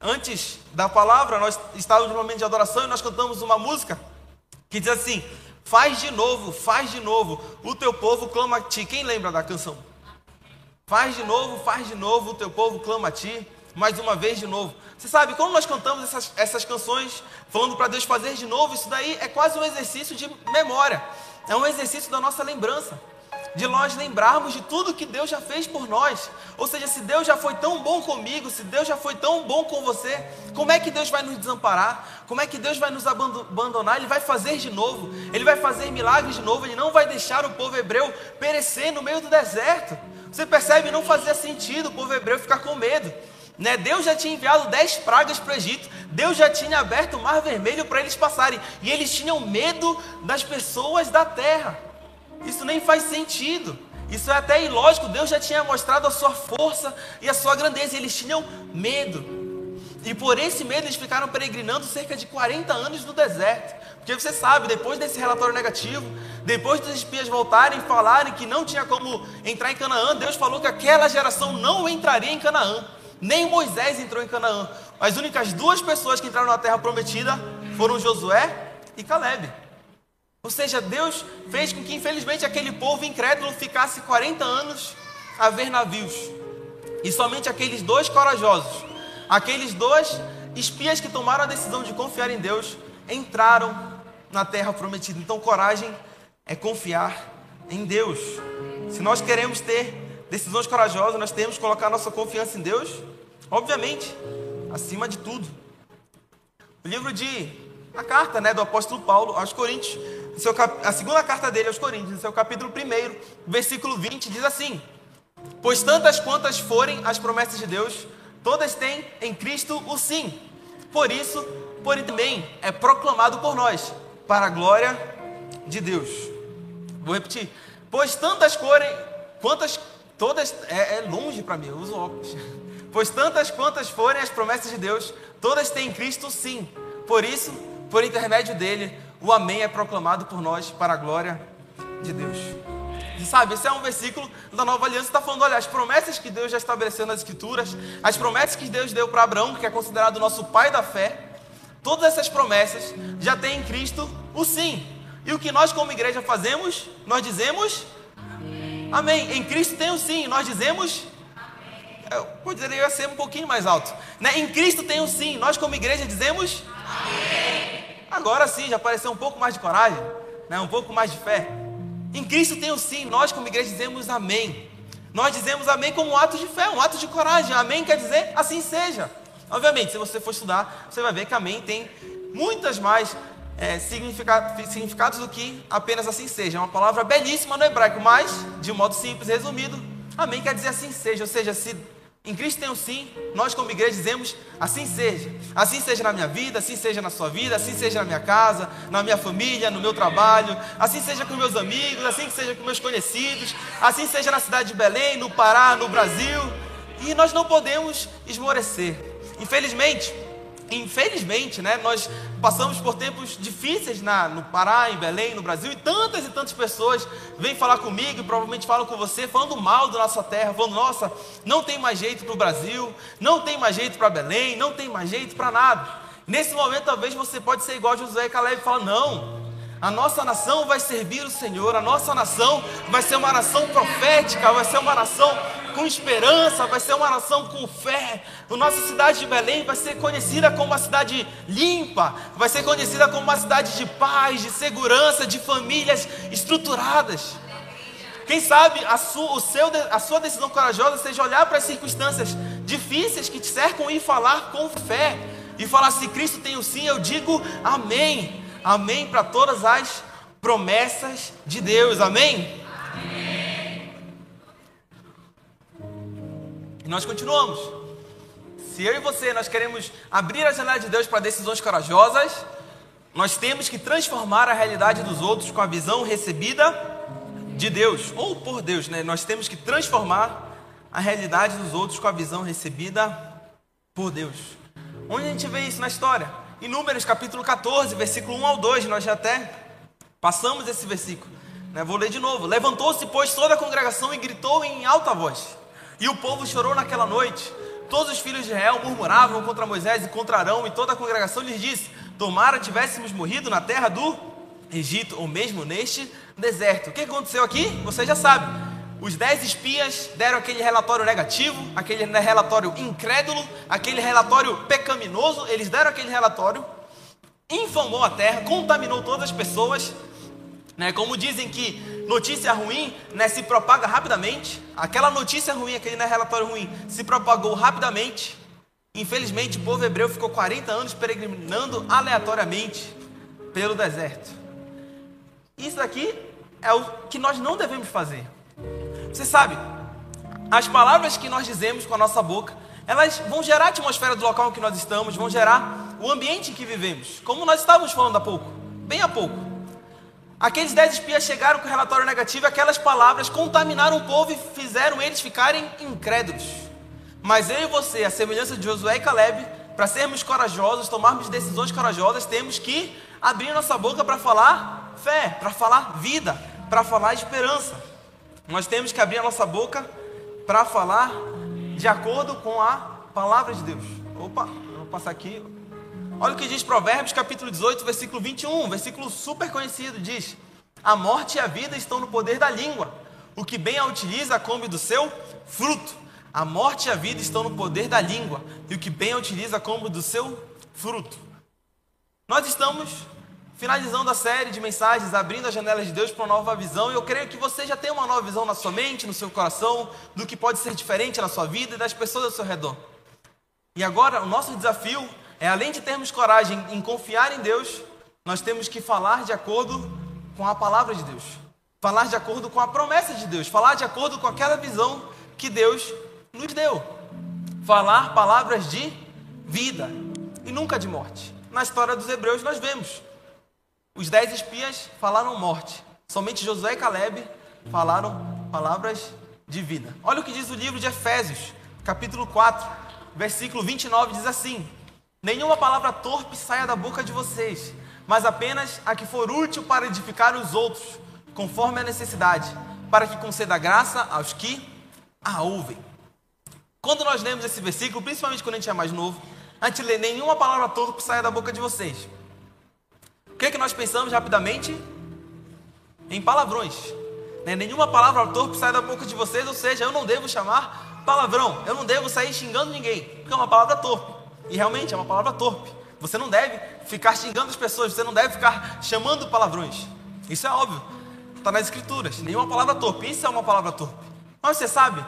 Antes da palavra, nós estávamos no momento de adoração e nós cantamos uma música que diz assim: Faz de novo, faz de novo, o teu povo clama a ti. Quem lembra da canção? Faz de novo, faz de novo, o teu povo clama a ti mais uma vez de novo. Você sabe, quando nós cantamos essas, essas canções, falando para Deus fazer de novo, isso daí é quase um exercício de memória, é um exercício da nossa lembrança, de nós lembrarmos de tudo que Deus já fez por nós. Ou seja, se Deus já foi tão bom comigo, se Deus já foi tão bom com você, como é que Deus vai nos desamparar? Como é que Deus vai nos abandonar? Ele vai fazer de novo, ele vai fazer milagres de novo, ele não vai deixar o povo hebreu perecer no meio do deserto. Você percebe? Não fazia sentido o povo hebreu ficar com medo. Né? Deus já tinha enviado dez pragas para o Egito, Deus já tinha aberto o mar vermelho para eles passarem, e eles tinham medo das pessoas da terra. Isso nem faz sentido. Isso é até ilógico. Deus já tinha mostrado a sua força e a sua grandeza, e eles tinham medo. E por esse medo eles ficaram peregrinando cerca de 40 anos no deserto. Porque você sabe, depois desse relatório negativo, Depois dos espias voltarem e falarem que não tinha como entrar em Canaã, Deus falou que aquela geração não entraria em Canaã. Nem Moisés entrou em Canaã. As únicas duas pessoas que entraram na terra prometida foram Josué e Caleb. Ou seja, Deus fez com que, infelizmente, aquele povo incrédulo ficasse 40 anos a ver navios. E somente aqueles dois corajosos, aqueles dois espias que tomaram a decisão de confiar em Deus, entraram na terra prometida. Então, coragem é confiar em Deus. Se nós queremos ter decisões corajosas, nós temos que colocar nossa confiança em Deus, obviamente, acima de tudo. O livro de a carta, né, do apóstolo Paulo aos Coríntios, seu, a segunda carta dele aos Coríntios, no seu capítulo 1, versículo 20, diz assim: Pois tantas quantas forem as promessas de Deus, todas têm em Cristo o sim. Por isso, por ele também é proclamado por nós, para a glória de Deus. Vou repetir. Pois tantas forem, quantas, todas, é, é longe para mim, eu uso óculos. [laughs] Pois tantas quantas forem as promessas de Deus, todas têm em Cristo sim. Por isso, por intermédio dele, o Amém é proclamado por nós para a glória de Deus. E sabe, esse é um versículo da nova aliança, está falando, olha, as promessas que Deus já estabeleceu nas escrituras, as promessas que Deus deu para Abraão, que é considerado o nosso pai da fé, todas essas promessas já têm em Cristo o sim. E o que nós como igreja fazemos? Nós dizemos Amém. Em Cristo tem o sim, nós dizemos eu poderia ser um pouquinho mais alto. Né? Em Cristo tem o sim, nós como igreja dizemos Amém. Agora sim, já apareceu um pouco mais de coragem, né? um pouco mais de fé. Em Cristo tem o sim, nós como igreja dizemos amém. Nós dizemos amém como um ato de fé, um ato de coragem. Amém quer dizer assim seja. Obviamente, se você for estudar, você vai ver que amém tem muitas mais é, significados do que apenas assim seja. É uma palavra belíssima no hebraico, mas, de um modo simples, resumido, amém quer dizer assim seja. Ou seja, se em Cristo tem um sim, nós como igreja dizemos assim seja. Assim seja na minha vida, assim seja na sua vida, assim seja na minha casa, na minha família, no meu trabalho, assim seja com meus amigos, assim seja com meus conhecidos, assim seja na cidade de Belém, no Pará, no Brasil. E nós não podemos esmorecer. Infelizmente, infelizmente, né, nós passamos por tempos difíceis na, no Pará, em Belém, no Brasil, e tantas e tantas pessoas vêm falar comigo e provavelmente falam com você, falando mal da nossa terra, falando: nossa, não tem mais jeito para o Brasil, não tem mais jeito para Belém, não tem mais jeito para nada. Nesse momento, talvez você pode ser igual Josué e Caleb e falar: não, a nossa nação vai servir o Senhor, a nossa nação vai ser uma nação profética, vai ser uma nação com esperança, vai ser uma nação com fé. A nossa cidade de Belém vai ser conhecida como uma cidade limpa, vai ser conhecida como uma cidade de paz, de segurança, de famílias estruturadas. Quem sabe a sua, o seu, a sua decisão corajosa seja olhar para as circunstâncias difíceis que te cercam e falar com fé. E falar: se Cristo tem o sim, eu digo amém. Amém para todas as promessas de Deus. Amém? Amém. E nós continuamos. Se eu e você nós queremos abrir a janela de Deus para decisões corajosas, nós temos que transformar a realidade dos outros com a visão recebida de Deus, ou por Deus, né? Nós temos que transformar a realidade dos outros com a visão recebida por Deus. Onde a gente vê isso na história? Em Números capítulo 14, versículo 1 ao 2, nós já até passamos esse versículo. Né? Vou ler de novo. Levantou-se, pois, toda a congregação e gritou em alta voz. E o povo chorou naquela noite. Todos os filhos de Israel murmuravam contra Moisés e contra Arão, e toda a congregação lhes disse: Tomara tivéssemos morrido na terra do Egito, ou mesmo neste deserto. O que aconteceu aqui? Você já sabe. Os dez espias deram aquele relatório negativo, aquele relatório incrédulo, aquele relatório pecaminoso. Eles deram aquele relatório, infamou a terra, contaminou todas as pessoas. Né? Como dizem que notícia ruim né, se propaga rapidamente, aquela notícia ruim, aquele né, relatório ruim, se propagou rapidamente. Infelizmente, o povo hebreu ficou 40 anos peregrinando aleatoriamente pelo deserto. Isso aqui é o que nós não devemos fazer. Você sabe, as palavras que nós dizemos com a nossa boca, elas vão gerar a atmosfera do local em que nós estamos, vão gerar o ambiente em que vivemos. Como nós estávamos falando há pouco, bem há pouco. Aqueles dez espias chegaram com relatório negativo, aquelas palavras contaminaram o povo e fizeram eles ficarem incrédulos. Mas eu e você, a semelhança de Josué e Caleb, para sermos corajosos, tomarmos decisões corajosas, temos que abrir nossa boca para falar falar fé, para falar vida, para falar esperança. Nós temos que abrir a nossa boca para falar de acordo com a palavra de Deus. Opa, vou passar aqui. Olha o que diz Provérbios capítulo 18, versículo 21, versículo super conhecido, diz: A morte e a vida estão no poder da língua. O que bem a utiliza come do seu fruto. A morte e a vida estão no poder da língua, e o que bem a utiliza come do seu fruto. Nós estamos finalizando a série de mensagens, abrindo as janelas de Deus para uma nova visão, e eu creio que você já tem uma nova visão na sua mente, no seu coração, do que pode ser diferente na sua vida e das pessoas ao seu redor. E agora, o nosso desafio é, além de termos coragem em confiar em Deus, nós temos que falar de acordo com a palavra de Deus, falar de acordo com a promessa de Deus, falar de acordo com aquela visão que Deus nos deu. Falar palavras de vida e nunca de morte. Na história dos Hebreus, nós vemos os dez espias falaram morte, somente Josué e Caleb falaram palavras de vida. Olha o que diz o livro de Efésios, capítulo 4, versículo 29, diz assim: Nenhuma palavra torpe saia da boca de vocês, mas apenas a que for útil para edificar os outros, conforme a necessidade, para que conceda graça aos que a ouvem. Quando nós lemos esse versículo, principalmente quando a gente é mais novo, a gente lê: Nenhuma palavra torpe saia da boca de vocês que, é que nós pensamos rapidamente? Em palavrões. Né? Nenhuma palavra torpe sai da boca de vocês, ou seja, eu não devo chamar palavrão, eu não devo sair xingando ninguém, porque é uma palavra torpe. E realmente é uma palavra torpe. Você não deve ficar xingando as pessoas, você não deve ficar chamando palavrões. Isso é óbvio. Está nas escrituras. Nenhuma palavra torpe. Isso é uma palavra torpe. Mas você sabe,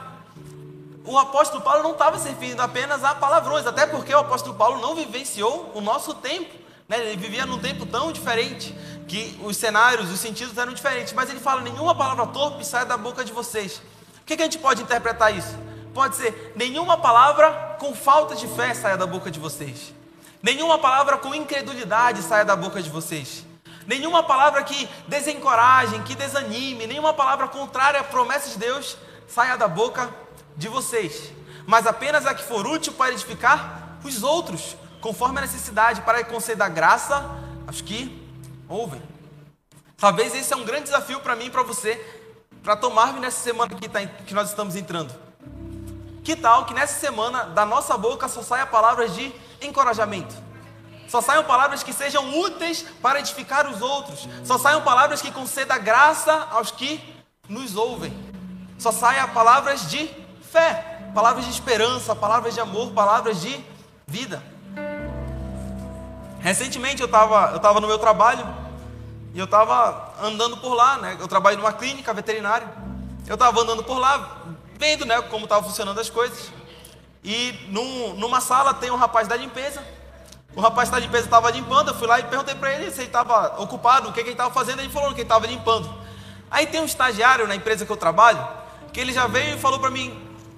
o apóstolo Paulo não estava se referindo apenas a palavrões, até porque o apóstolo Paulo não vivenciou o nosso tempo. Né? Ele vivia num tempo tão diferente que os cenários, os sentidos eram diferentes. Mas ele fala: nenhuma palavra torpe sai da boca de vocês. O que, que a gente pode interpretar isso? Pode ser: nenhuma palavra com falta de fé saia da boca de vocês. Nenhuma palavra com incredulidade saia da boca de vocês. Nenhuma palavra que desencoraje, que desanime, nenhuma palavra contrária à promessa de Deus saia da boca de vocês. Mas apenas a que for útil para edificar os outros conforme a necessidade, para conceder graça aos que ouvem. Talvez esse é um grande desafio para mim e para você, para tomarmos nessa semana que, tá, que nós estamos entrando. Que tal que nessa semana da nossa boca só saia palavras de encorajamento? Só saiam palavras que sejam úteis para edificar os outros. Só saiam palavras que conceda graça aos que nos ouvem. Só saiam palavras de fé, palavras de esperança, palavras de amor, palavras de vida. Recentemente eu estava eu tava no meu trabalho e eu estava andando por lá, né? Eu trabalho numa clínica veterinária. Eu estava andando por lá, vendo né, como estavam funcionando as coisas. E num, numa sala tem um rapaz da limpeza. O rapaz da limpeza estava limpando. Eu fui lá e perguntei para ele se ele estava ocupado, o que, que ele estava fazendo. Ele falou que ele estava limpando. Aí tem um estagiário na empresa que eu trabalho que ele já veio e falou para mim: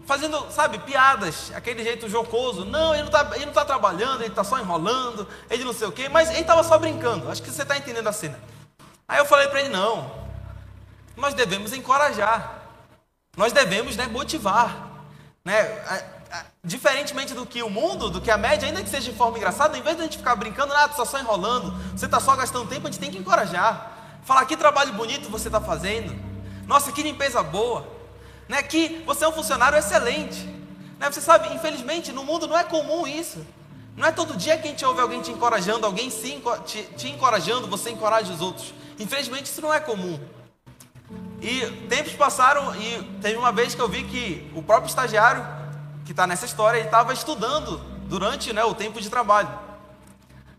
fazendo, sabe, piadas, aquele jeito jocoso. Não, ele não está ele não tá trabalhando, ele está só enrolando, ele não sei o quê, mas ele estava só brincando. Acho que você está entendendo a cena. Aí eu falei para ele: não, nós devemos encorajar, nós devemos né, motivar. Né? Diferentemente do que o mundo, do que a média, ainda que seja de forma engraçada, em vez de a gente ficar brincando, ah, tu está só enrolando, você está só gastando tempo, a gente tem que encorajar. Falar que trabalho bonito você está fazendo. Nossa, que limpeza boa né, que você é um funcionário excelente. Né, você sabe, infelizmente, no mundo não é comum isso. Não é todo dia que a gente ouve alguém te encorajando, alguém sim, te, te encorajando, você encoraja os outros. Infelizmente, isso não é comum. E tempos passaram e teve uma vez que eu vi que o próprio estagiário que está nessa história, ele estava estudando durante né, o tempo de trabalho.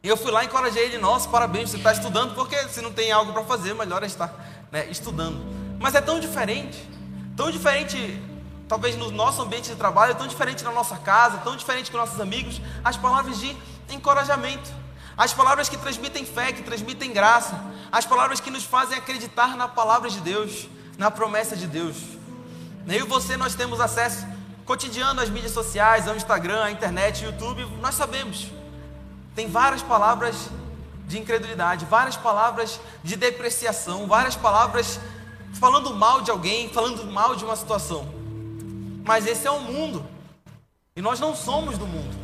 E eu fui lá e encorajei ele, nossa, parabéns, você está estudando, porque se não tem algo para fazer, melhor é estar né, estudando. Mas é tão diferente. Tão diferente, talvez no nosso ambiente de trabalho, tão diferente na nossa casa, tão diferente com nossos amigos, as palavras de encorajamento, as palavras que transmitem fé, que transmitem graça, as palavras que nos fazem acreditar na palavra de Deus, na promessa de Deus. Eu e você, nós temos acesso cotidiano às mídias sociais, ao Instagram, à internet, YouTube, nós sabemos. Tem várias palavras de incredulidade, várias palavras de depreciação, várias palavras falando mal de alguém, falando mal de uma situação. Mas esse é o mundo. E nós não somos do mundo.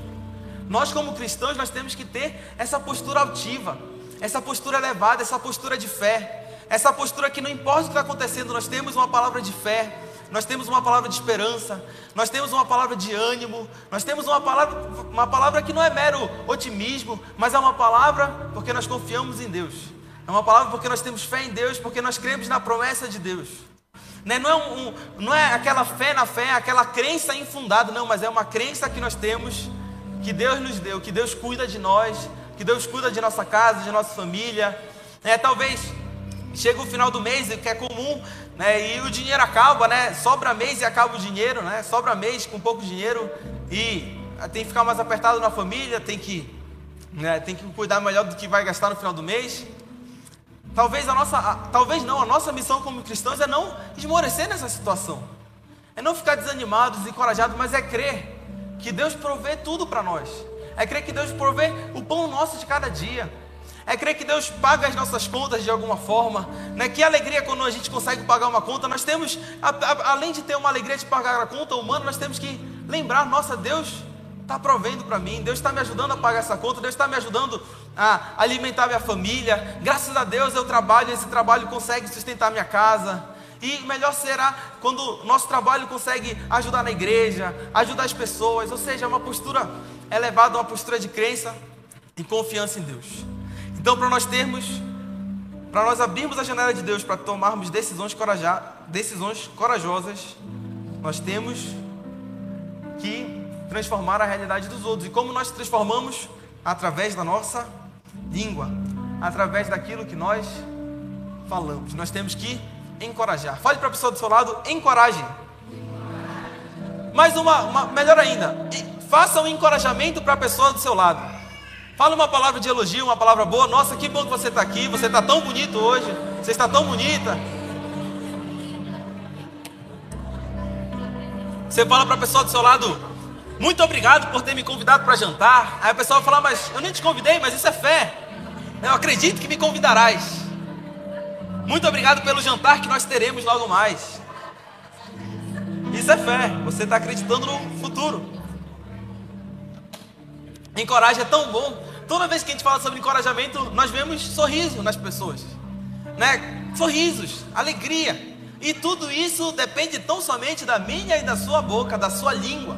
Nós como cristãos nós temos que ter essa postura altiva, essa postura elevada, essa postura de fé, essa postura que não importa o que está acontecendo, nós temos uma palavra de fé, nós temos uma palavra de esperança, nós temos uma palavra de ânimo, nós temos uma palavra, uma palavra que não é mero otimismo, mas é uma palavra porque nós confiamos em Deus, é uma palavra porque nós temos fé em Deus, porque nós cremos na promessa de Deus. Né? Não, é um, não é aquela fé na fé, aquela crença infundada, não, mas é uma crença que nós temos, que Deus nos deu, que Deus cuida de nós, que Deus cuida de nossa casa, de nossa família. É, talvez chega o final do mês, que é comum, né, e o dinheiro acaba, né? Sobra mês e acaba o dinheiro, né? Sobra mês com pouco dinheiro e tem que ficar mais apertado na família, tem que, né, tem que cuidar melhor do que vai gastar no final do mês. Talvez a nossa, a, talvez não, a nossa missão como cristãos é não esmorecer nessa situação. É não ficar desanimado, desencorajado, mas é crer que Deus provê tudo para nós. É crer que Deus provê o pão nosso de cada dia. É crer que Deus paga as nossas contas de alguma forma. Né? Que alegria quando a gente consegue pagar uma conta. Nós temos, a, a, além de ter uma alegria de pagar a conta humana, nós temos que lembrar: nossa, Deus está provendo para mim, Deus está me ajudando a pagar essa conta, Deus está me ajudando a alimentar minha família. Graças a Deus eu trabalho, esse trabalho consegue sustentar minha casa. E melhor será quando nosso trabalho consegue ajudar na igreja, ajudar as pessoas, ou seja, uma postura elevada, uma postura de crença e confiança em Deus. Então, para nós termos, para nós abrirmos a janela de Deus, para tomarmos decisões, coraja, decisões corajosas, nós temos que transformar a realidade dos outros. E como nós transformamos? Através da nossa língua, através daquilo que nós falamos. Nós temos que encorajar. Fale para a pessoa do seu lado, encoraje. Mais uma, uma melhor ainda, faça um encorajamento para a pessoa do seu lado. Fala uma palavra de elogio, uma palavra boa. Nossa, que bom que você está aqui. Você está tão bonito hoje. Você está tão bonita. Você fala para a pessoa do seu lado, muito obrigado por ter me convidado para jantar. Aí a pessoa vai falar, mas eu nem te convidei, mas isso é fé. Eu acredito que me convidarás. Muito obrigado pelo jantar que nós teremos logo mais. Isso é fé. Você está acreditando no futuro. Encoraja é tão bom. Toda vez que a gente fala sobre encorajamento, nós vemos sorriso nas pessoas, né? Sorrisos, alegria. E tudo isso depende tão somente da minha e da sua boca, da sua língua,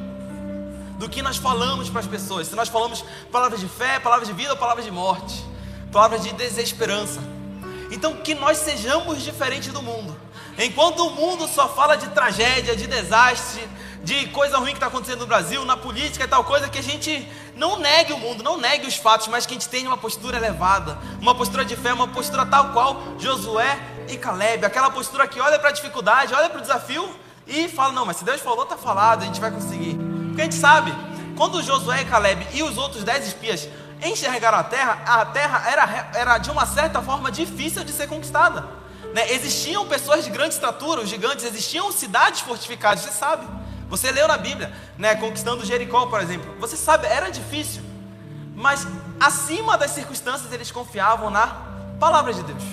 do que nós falamos para as pessoas. Se nós falamos palavras de fé, palavras de vida ou palavras de morte, palavras de desesperança. Então, que nós sejamos diferentes do mundo. Enquanto o mundo só fala de tragédia, de desastre, de coisa ruim que está acontecendo no Brasil, na política e tal coisa, que a gente não negue o mundo, não negue os fatos, mas que a gente tenha uma postura elevada, uma postura de fé, uma postura tal qual Josué e Caleb, aquela postura que olha para a dificuldade, olha para o desafio e fala: não, mas se Deus falou, está falado, a gente vai conseguir. Porque a gente sabe, quando Josué e Caleb e os outros dez espias enxergaram a terra, a terra era, era de uma certa forma difícil de ser conquistada. Né? Existiam pessoas de grande estatura, os gigantes, existiam cidades fortificadas, você sabe. Você leu na Bíblia, né, conquistando Jericó, por exemplo. Você sabe, era difícil. Mas acima das circunstâncias, eles confiavam na palavra de Deus.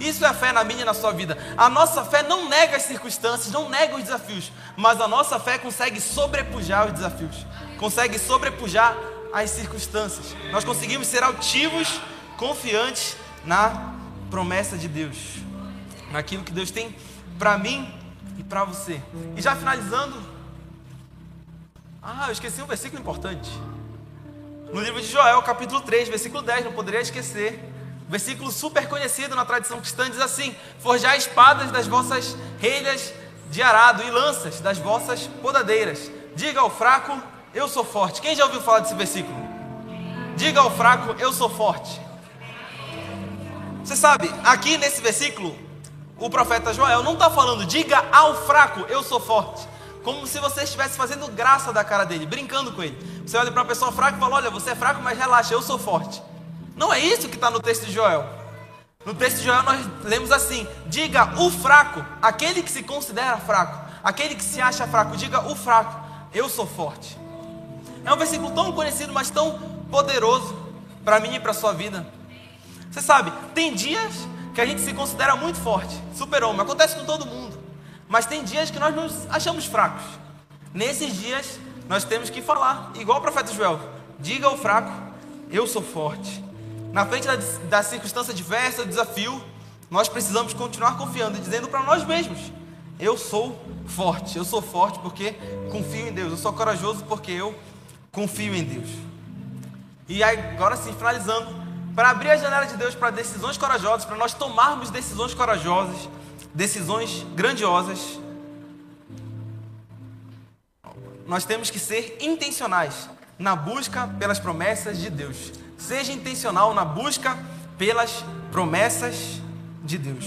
Isso é a fé na minha e na sua vida. A nossa fé não nega as circunstâncias, não nega os desafios, mas a nossa fé consegue sobrepujar os desafios, consegue sobrepujar as circunstâncias. Nós conseguimos ser altivos, confiantes na promessa de Deus, naquilo que Deus tem para mim e para você. E já finalizando, ah, eu esqueci um versículo importante. No livro de Joel, capítulo 3, versículo 10, não poderia esquecer. Versículo super conhecido na tradição cristã diz assim: Forjar espadas das vossas relhas de arado e lanças das vossas podadeiras. Diga ao fraco, eu sou forte. Quem já ouviu falar desse versículo? Diga ao fraco, eu sou forte. Você sabe, aqui nesse versículo, o profeta Joel não está falando, diga ao fraco, eu sou forte. Como se você estivesse fazendo graça da cara dele, brincando com ele. Você olha para uma pessoa fraca e fala: Olha, você é fraco, mas relaxa, eu sou forte. Não é isso que está no texto de Joel. No texto de Joel nós lemos assim: Diga o fraco, aquele que se considera fraco, aquele que se acha fraco, diga o fraco, eu sou forte. É um versículo tão conhecido, mas tão poderoso para mim e para a sua vida. Você sabe, tem dias que a gente se considera muito forte, super-homem, acontece com todo mundo. Mas tem dias que nós nos achamos fracos. Nesses dias, nós temos que falar, igual o profeta Joel: diga ao fraco, eu sou forte. Na frente da, da circunstância diversa, do desafio, nós precisamos continuar confiando e dizendo para nós mesmos: Eu sou forte, eu sou forte porque confio em Deus, eu sou corajoso porque eu confio em Deus. E agora sim, finalizando, para abrir a janela de Deus para decisões corajosas, para nós tomarmos decisões corajosas, decisões grandiosas, nós temos que ser intencionais na busca pelas promessas de Deus. Seja intencional na busca pelas promessas de Deus.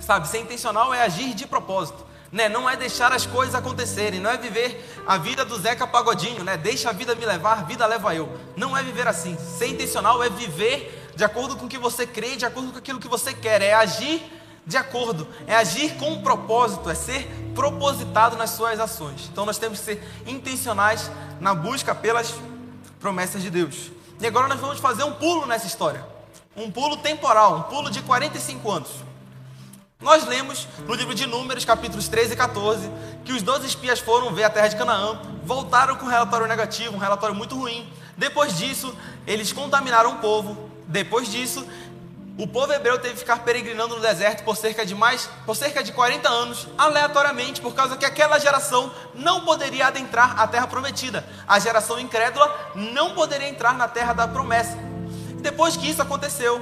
Sabe, ser intencional é agir de propósito. Né? Não é deixar as coisas acontecerem, não é viver a vida do Zeca Pagodinho, né? Deixa a vida me levar, vida leva eu. Não é viver assim. Ser intencional é viver de acordo com o que você crê, de acordo com aquilo que você quer, é agir de acordo, é agir com um propósito, é ser propositado nas suas ações. Então nós temos que ser intencionais na busca pelas promessas de Deus. E agora nós vamos fazer um pulo nessa história. Um pulo temporal, um pulo de 45 anos. Nós lemos no livro de Números, capítulos 13 e 14, que os 12 espias foram ver a terra de Canaã, voltaram com um relatório negativo, um relatório muito ruim. Depois disso, eles contaminaram o povo. Depois disso, o povo hebreu teve que ficar peregrinando no deserto por cerca de mais, por cerca de 40 anos, aleatoriamente, por causa que aquela geração não poderia adentrar a terra prometida. A geração incrédula não poderia entrar na terra da promessa. Depois que isso aconteceu,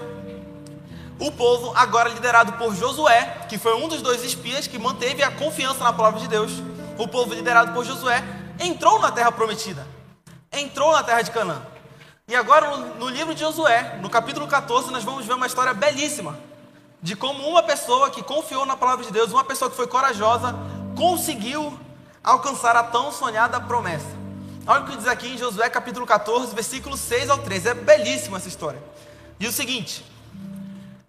o povo, agora liderado por Josué, que foi um dos dois espias que manteve a confiança na palavra de Deus, o povo liderado por Josué, entrou na terra prometida, entrou na terra de Canaã. E agora, no, livro de Josué, no capítulo 14, nós vamos ver uma história belíssima de como uma pessoa que confiou na palavra de Deus, uma pessoa que foi corajosa, conseguiu alcançar a tão sonhada promessa. Olha o que diz aqui em Josué capítulo 14, versículos 6 ao 13. É belíssima essa história. Diz o seguinte: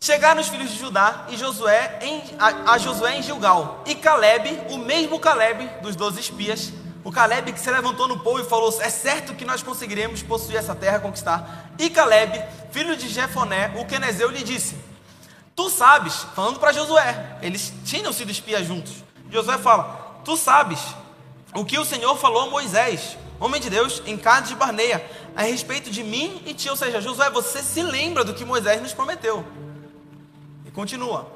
Chegaram os filhos de Judá e Josué em, a, a, Josué em Gilgal. E Caleb, o mesmo Caleb dos doze espias, o Caleb que se levantou no povo e falou: É certo que nós conseguiremos possuir essa terra, conquistar. E Caleb, filho de Jefoné, o Quenezeu, lhe disse: Tu sabes, falando para Josué, eles tinham sido espias juntos. Josué fala: Tu sabes o que o Senhor falou a Moisés, homem de Deus, em Cádiz de Barneia, a respeito de mim e ti. Ou seja, Josué, você se lembra do que Moisés nos prometeu. Continua.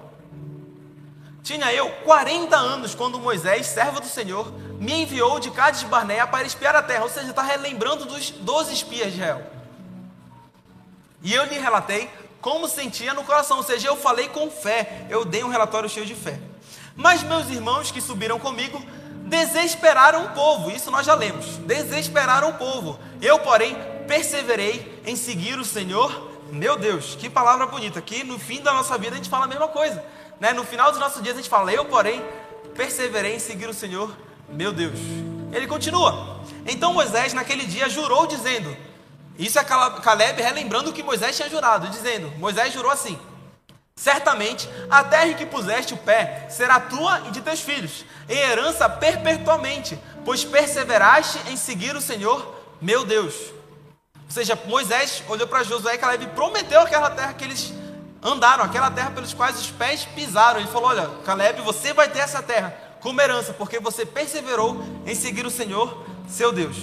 Tinha eu 40 anos quando Moisés, servo do Senhor, me enviou de Cádiz Barnea para espiar a terra. Ou seja, está relembrando dos 12 espias de Israel. E eu lhe relatei como sentia no coração. Ou seja, eu falei com fé. Eu dei um relatório cheio de fé. Mas meus irmãos que subiram comigo desesperaram o povo. Isso nós já lemos. Desesperaram o povo. Eu, porém, perseverei em seguir o Senhor meu Deus, que palavra bonita. Que no fim da nossa vida a gente fala a mesma coisa. Né? No final dos nossos dias a gente fala, eu, porém, perseverei em seguir o Senhor, meu Deus. Ele continua. Então Moisés, naquele dia, jurou, dizendo: Isso é Caleb relembrando o que Moisés tinha jurado, dizendo: Moisés jurou assim: Certamente a terra em que puseste o pé será tua e de teus filhos, em herança perpetuamente, pois perseveraste em seguir o Senhor, meu Deus. Ou seja, Moisés olhou para Josué e Caleb prometeu aquela terra que eles andaram, aquela terra pelos quais os pés pisaram. Ele falou: Olha, Caleb, você vai ter essa terra como herança, porque você perseverou em seguir o Senhor, seu Deus.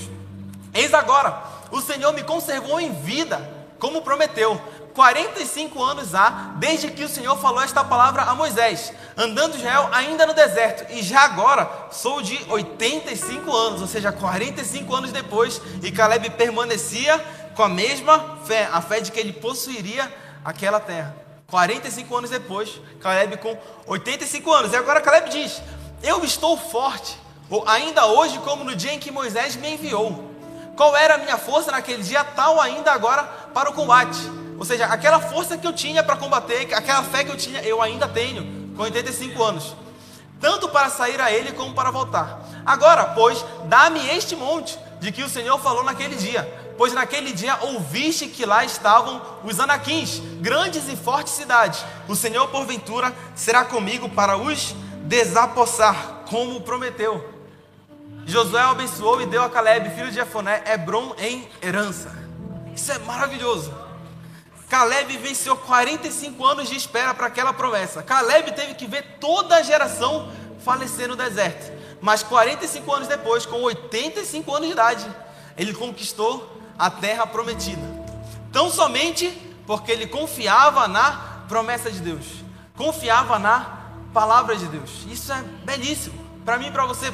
Eis agora, o Senhor me conservou em vida, como prometeu. 45 anos há desde que o Senhor falou esta palavra a Moisés, andando Israel ainda no deserto, e já agora sou de 85 anos, ou seja, 45 anos depois, e Caleb permanecia com a mesma fé, a fé de que ele possuiria aquela terra. 45 anos depois, Caleb com 85 anos, e agora Caleb diz: Eu estou forte, ainda hoje, como no dia em que Moisés me enviou. Qual era a minha força naquele dia, tal ainda agora para o combate ou seja, aquela força que eu tinha para combater, aquela fé que eu tinha, eu ainda tenho, com 85 anos. Tanto para sair a ele como para voltar. Agora, pois, dá-me este monte de que o Senhor falou naquele dia. Pois naquele dia ouviste que lá estavam os anaquins, grandes e fortes cidades. O Senhor, porventura, será comigo para os desapossar, como prometeu. Josué abençoou e deu a Caleb, filho de Jefoné, Hebron em herança. Isso é maravilhoso. Caleb venceu 45 anos de espera para aquela promessa. Caleb teve que ver toda a geração falecer no deserto. Mas 45 anos depois, com 85 anos de idade, ele conquistou a terra prometida. Tão somente porque ele confiava na promessa de Deus, confiava na palavra de Deus. Isso é belíssimo para mim e para você,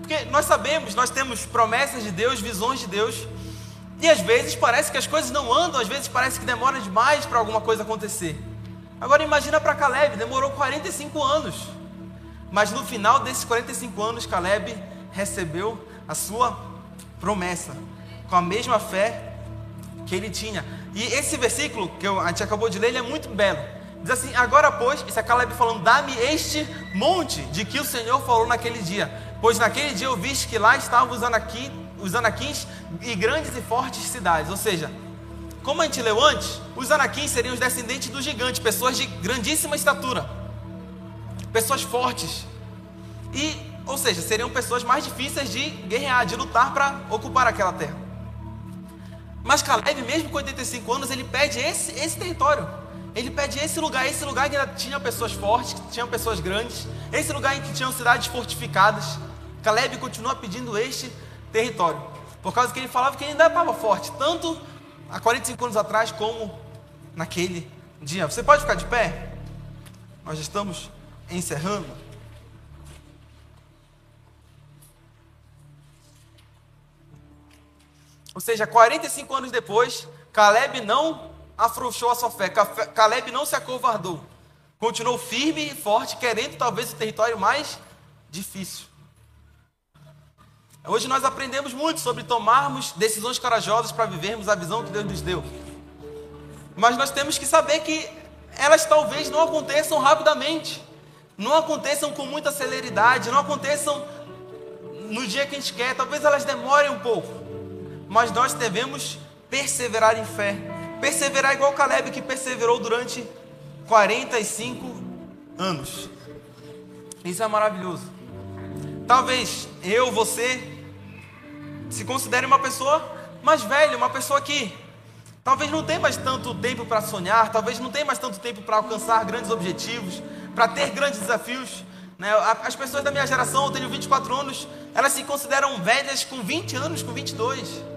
porque nós sabemos, nós temos promessas de Deus, visões de Deus, e às vezes parece que as coisas não andam, às vezes parece que demora demais para alguma coisa acontecer. Agora imagina para Caleb, demorou 45 anos. Mas no final desses 45 anos, Caleb recebeu a sua promessa, com a mesma fé que ele tinha. E esse versículo que a gente acabou de ler, ele é muito belo. Diz assim: Agora, pois, isso é Caleb falando, dá-me este monte de que o Senhor falou naquele dia. Pois naquele dia eu vi que lá estavam os, anaqui, os anaquins e grandes e fortes cidades. Ou seja, como a gente leu antes, os anaquins seriam os descendentes do gigante, pessoas de grandíssima estatura, pessoas fortes. E, ou seja, seriam pessoas mais difíceis de guerrear, de lutar para ocupar aquela terra. Mas Caleb, mesmo com 85 anos, ele pede esse, esse território. Ele pede esse lugar, esse lugar que tinha pessoas fortes, que tinham pessoas grandes, esse lugar em que tinham cidades fortificadas. Caleb continua pedindo este território, por causa que ele falava que ele ainda estava forte, tanto há 45 anos atrás como naquele dia. Você pode ficar de pé? Nós estamos encerrando. Ou seja, 45 anos depois, Caleb não afrouxou a sua fé, Caleb não se acovardou, continuou firme e forte, querendo talvez o território mais difícil. Hoje nós aprendemos muito sobre tomarmos decisões corajosas para vivermos a visão que Deus nos deu. Mas nós temos que saber que elas talvez não aconteçam rapidamente, não aconteçam com muita celeridade, não aconteçam no dia que a gente quer, talvez elas demorem um pouco mas nós devemos perseverar em fé. Perseverar igual Caleb que perseverou durante 45 anos. Isso é maravilhoso. Talvez eu, você, se considere uma pessoa mais velha, uma pessoa que talvez não tenha mais tanto tempo para sonhar, talvez não tenha mais tanto tempo para alcançar grandes objetivos, para ter grandes desafios. Né? As pessoas da minha geração, eu tenho 24 anos, elas se consideram velhas com 20 anos, com 22.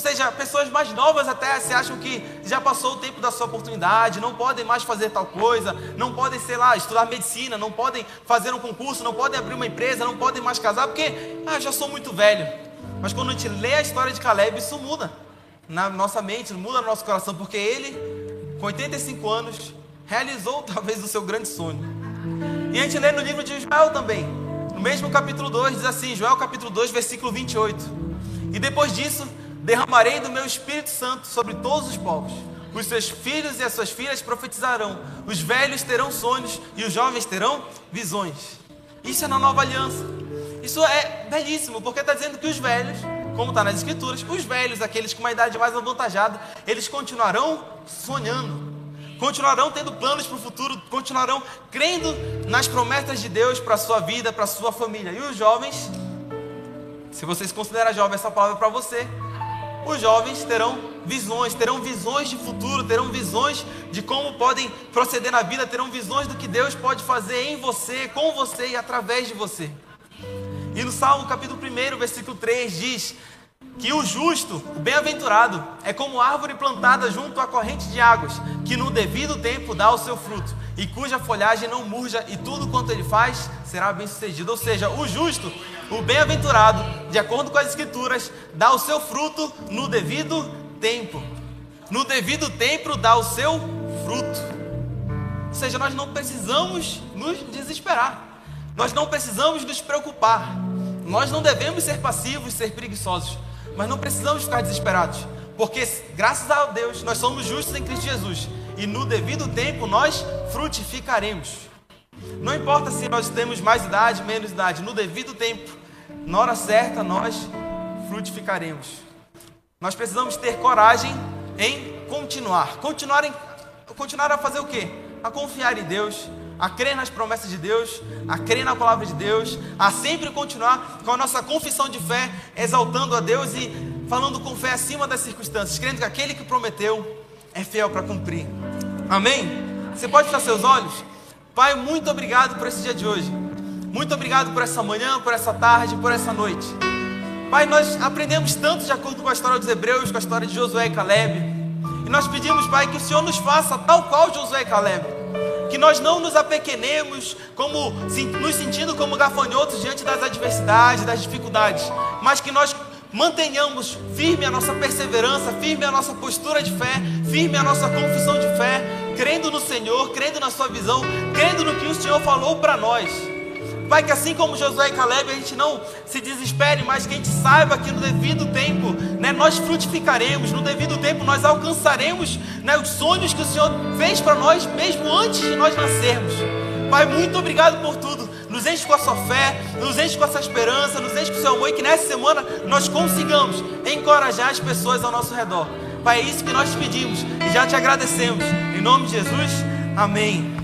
Ou seja, pessoas mais novas até se acham que já passou o tempo da sua oportunidade, não podem mais fazer tal coisa, não podem, sei lá, estudar medicina, não podem fazer um concurso, não podem abrir uma empresa, não podem mais casar, porque ah, já sou muito velho. Mas quando a gente lê a história de Caleb, isso muda na nossa mente, muda no nosso coração, porque ele, com 85 anos, realizou [laughs] talvez o seu grande sonho. E a gente lê no livro de Joel também, no mesmo capítulo 2, diz assim, Joel capítulo 2, versículo 28. E depois disso, derramarei do meu Espírito Santo sobre todos os povos. Os seus filhos e as suas filhas profetizarão, os velhos terão sonhos e os jovens terão visões. Isso é na nova aliança. Isso é belíssimo, porque está dizendo que os velhos, como está nas Escrituras, os velhos, aqueles com uma idade mais avantajada, eles continuarão sonhando, continuarão tendo planos para o futuro, continuarão crendo nas promessas de Deus para a sua vida, para a sua família. E os jovens, se vocês consideram jovem essa palavra para você, os jovens terão visões, terão visões de futuro, terão visões de como podem proceder na vida, terão visões do que Deus pode fazer em você, com você e através de você. E no Salmo capítulo 1, versículo 3 diz que o justo, o bem-aventurado, é como árvore plantada junto à corrente de águas, que no devido tempo dá o seu fruto, e cuja folhagem não murja, e tudo quanto ele faz será bem sucedido. Ou seja, o justo o bem-aventurado, de acordo com as Escrituras, dá o seu fruto no devido tempo. No devido tempo dá o seu fruto. Ou seja, nós não precisamos nos desesperar. Nós não precisamos nos preocupar. Nós não devemos ser passivos, ser preguiçosos. Mas não precisamos ficar desesperados. Porque, graças a Deus, nós somos justos em Cristo Jesus. E no devido tempo nós frutificaremos. Não importa se nós temos mais idade, menos idade, no devido tempo na hora certa nós frutificaremos. Nós precisamos ter coragem em continuar. Continuar, em, continuar a fazer o quê? A confiar em Deus, a crer nas promessas de Deus, a crer na palavra de Deus, a sempre continuar com a nossa confissão de fé, exaltando a Deus e falando com fé acima das circunstâncias, crendo que aquele que prometeu é fiel para cumprir. Amém? Você pode fechar seus olhos? Pai, muito obrigado por esse dia de hoje. Muito obrigado por essa manhã, por essa tarde, por essa noite. Pai, nós aprendemos tanto de acordo com a história dos Hebreus, com a história de Josué e Caleb. E nós pedimos, Pai, que o Senhor nos faça tal qual Josué e Caleb. Que nós não nos apequenemos, como nos sentindo como gafanhotos diante das adversidades, das dificuldades, mas que nós mantenhamos firme a nossa perseverança, firme a nossa postura de fé, firme a nossa confissão de fé, crendo no Senhor, crendo na Sua visão, crendo no que o Senhor falou para nós. Pai, que assim como Josué e Caleb, a gente não se desespere, mas que a gente saiba que no devido tempo, né, nós frutificaremos, no devido tempo nós alcançaremos né, os sonhos que o Senhor fez para nós, mesmo antes de nós nascermos. Pai, muito obrigado por tudo. Nos enche com a sua fé, nos enche com essa esperança, nos enche com o seu amor e que nessa semana nós consigamos encorajar as pessoas ao nosso redor. Pai, é isso que nós te pedimos e já te agradecemos. Em nome de Jesus, amém.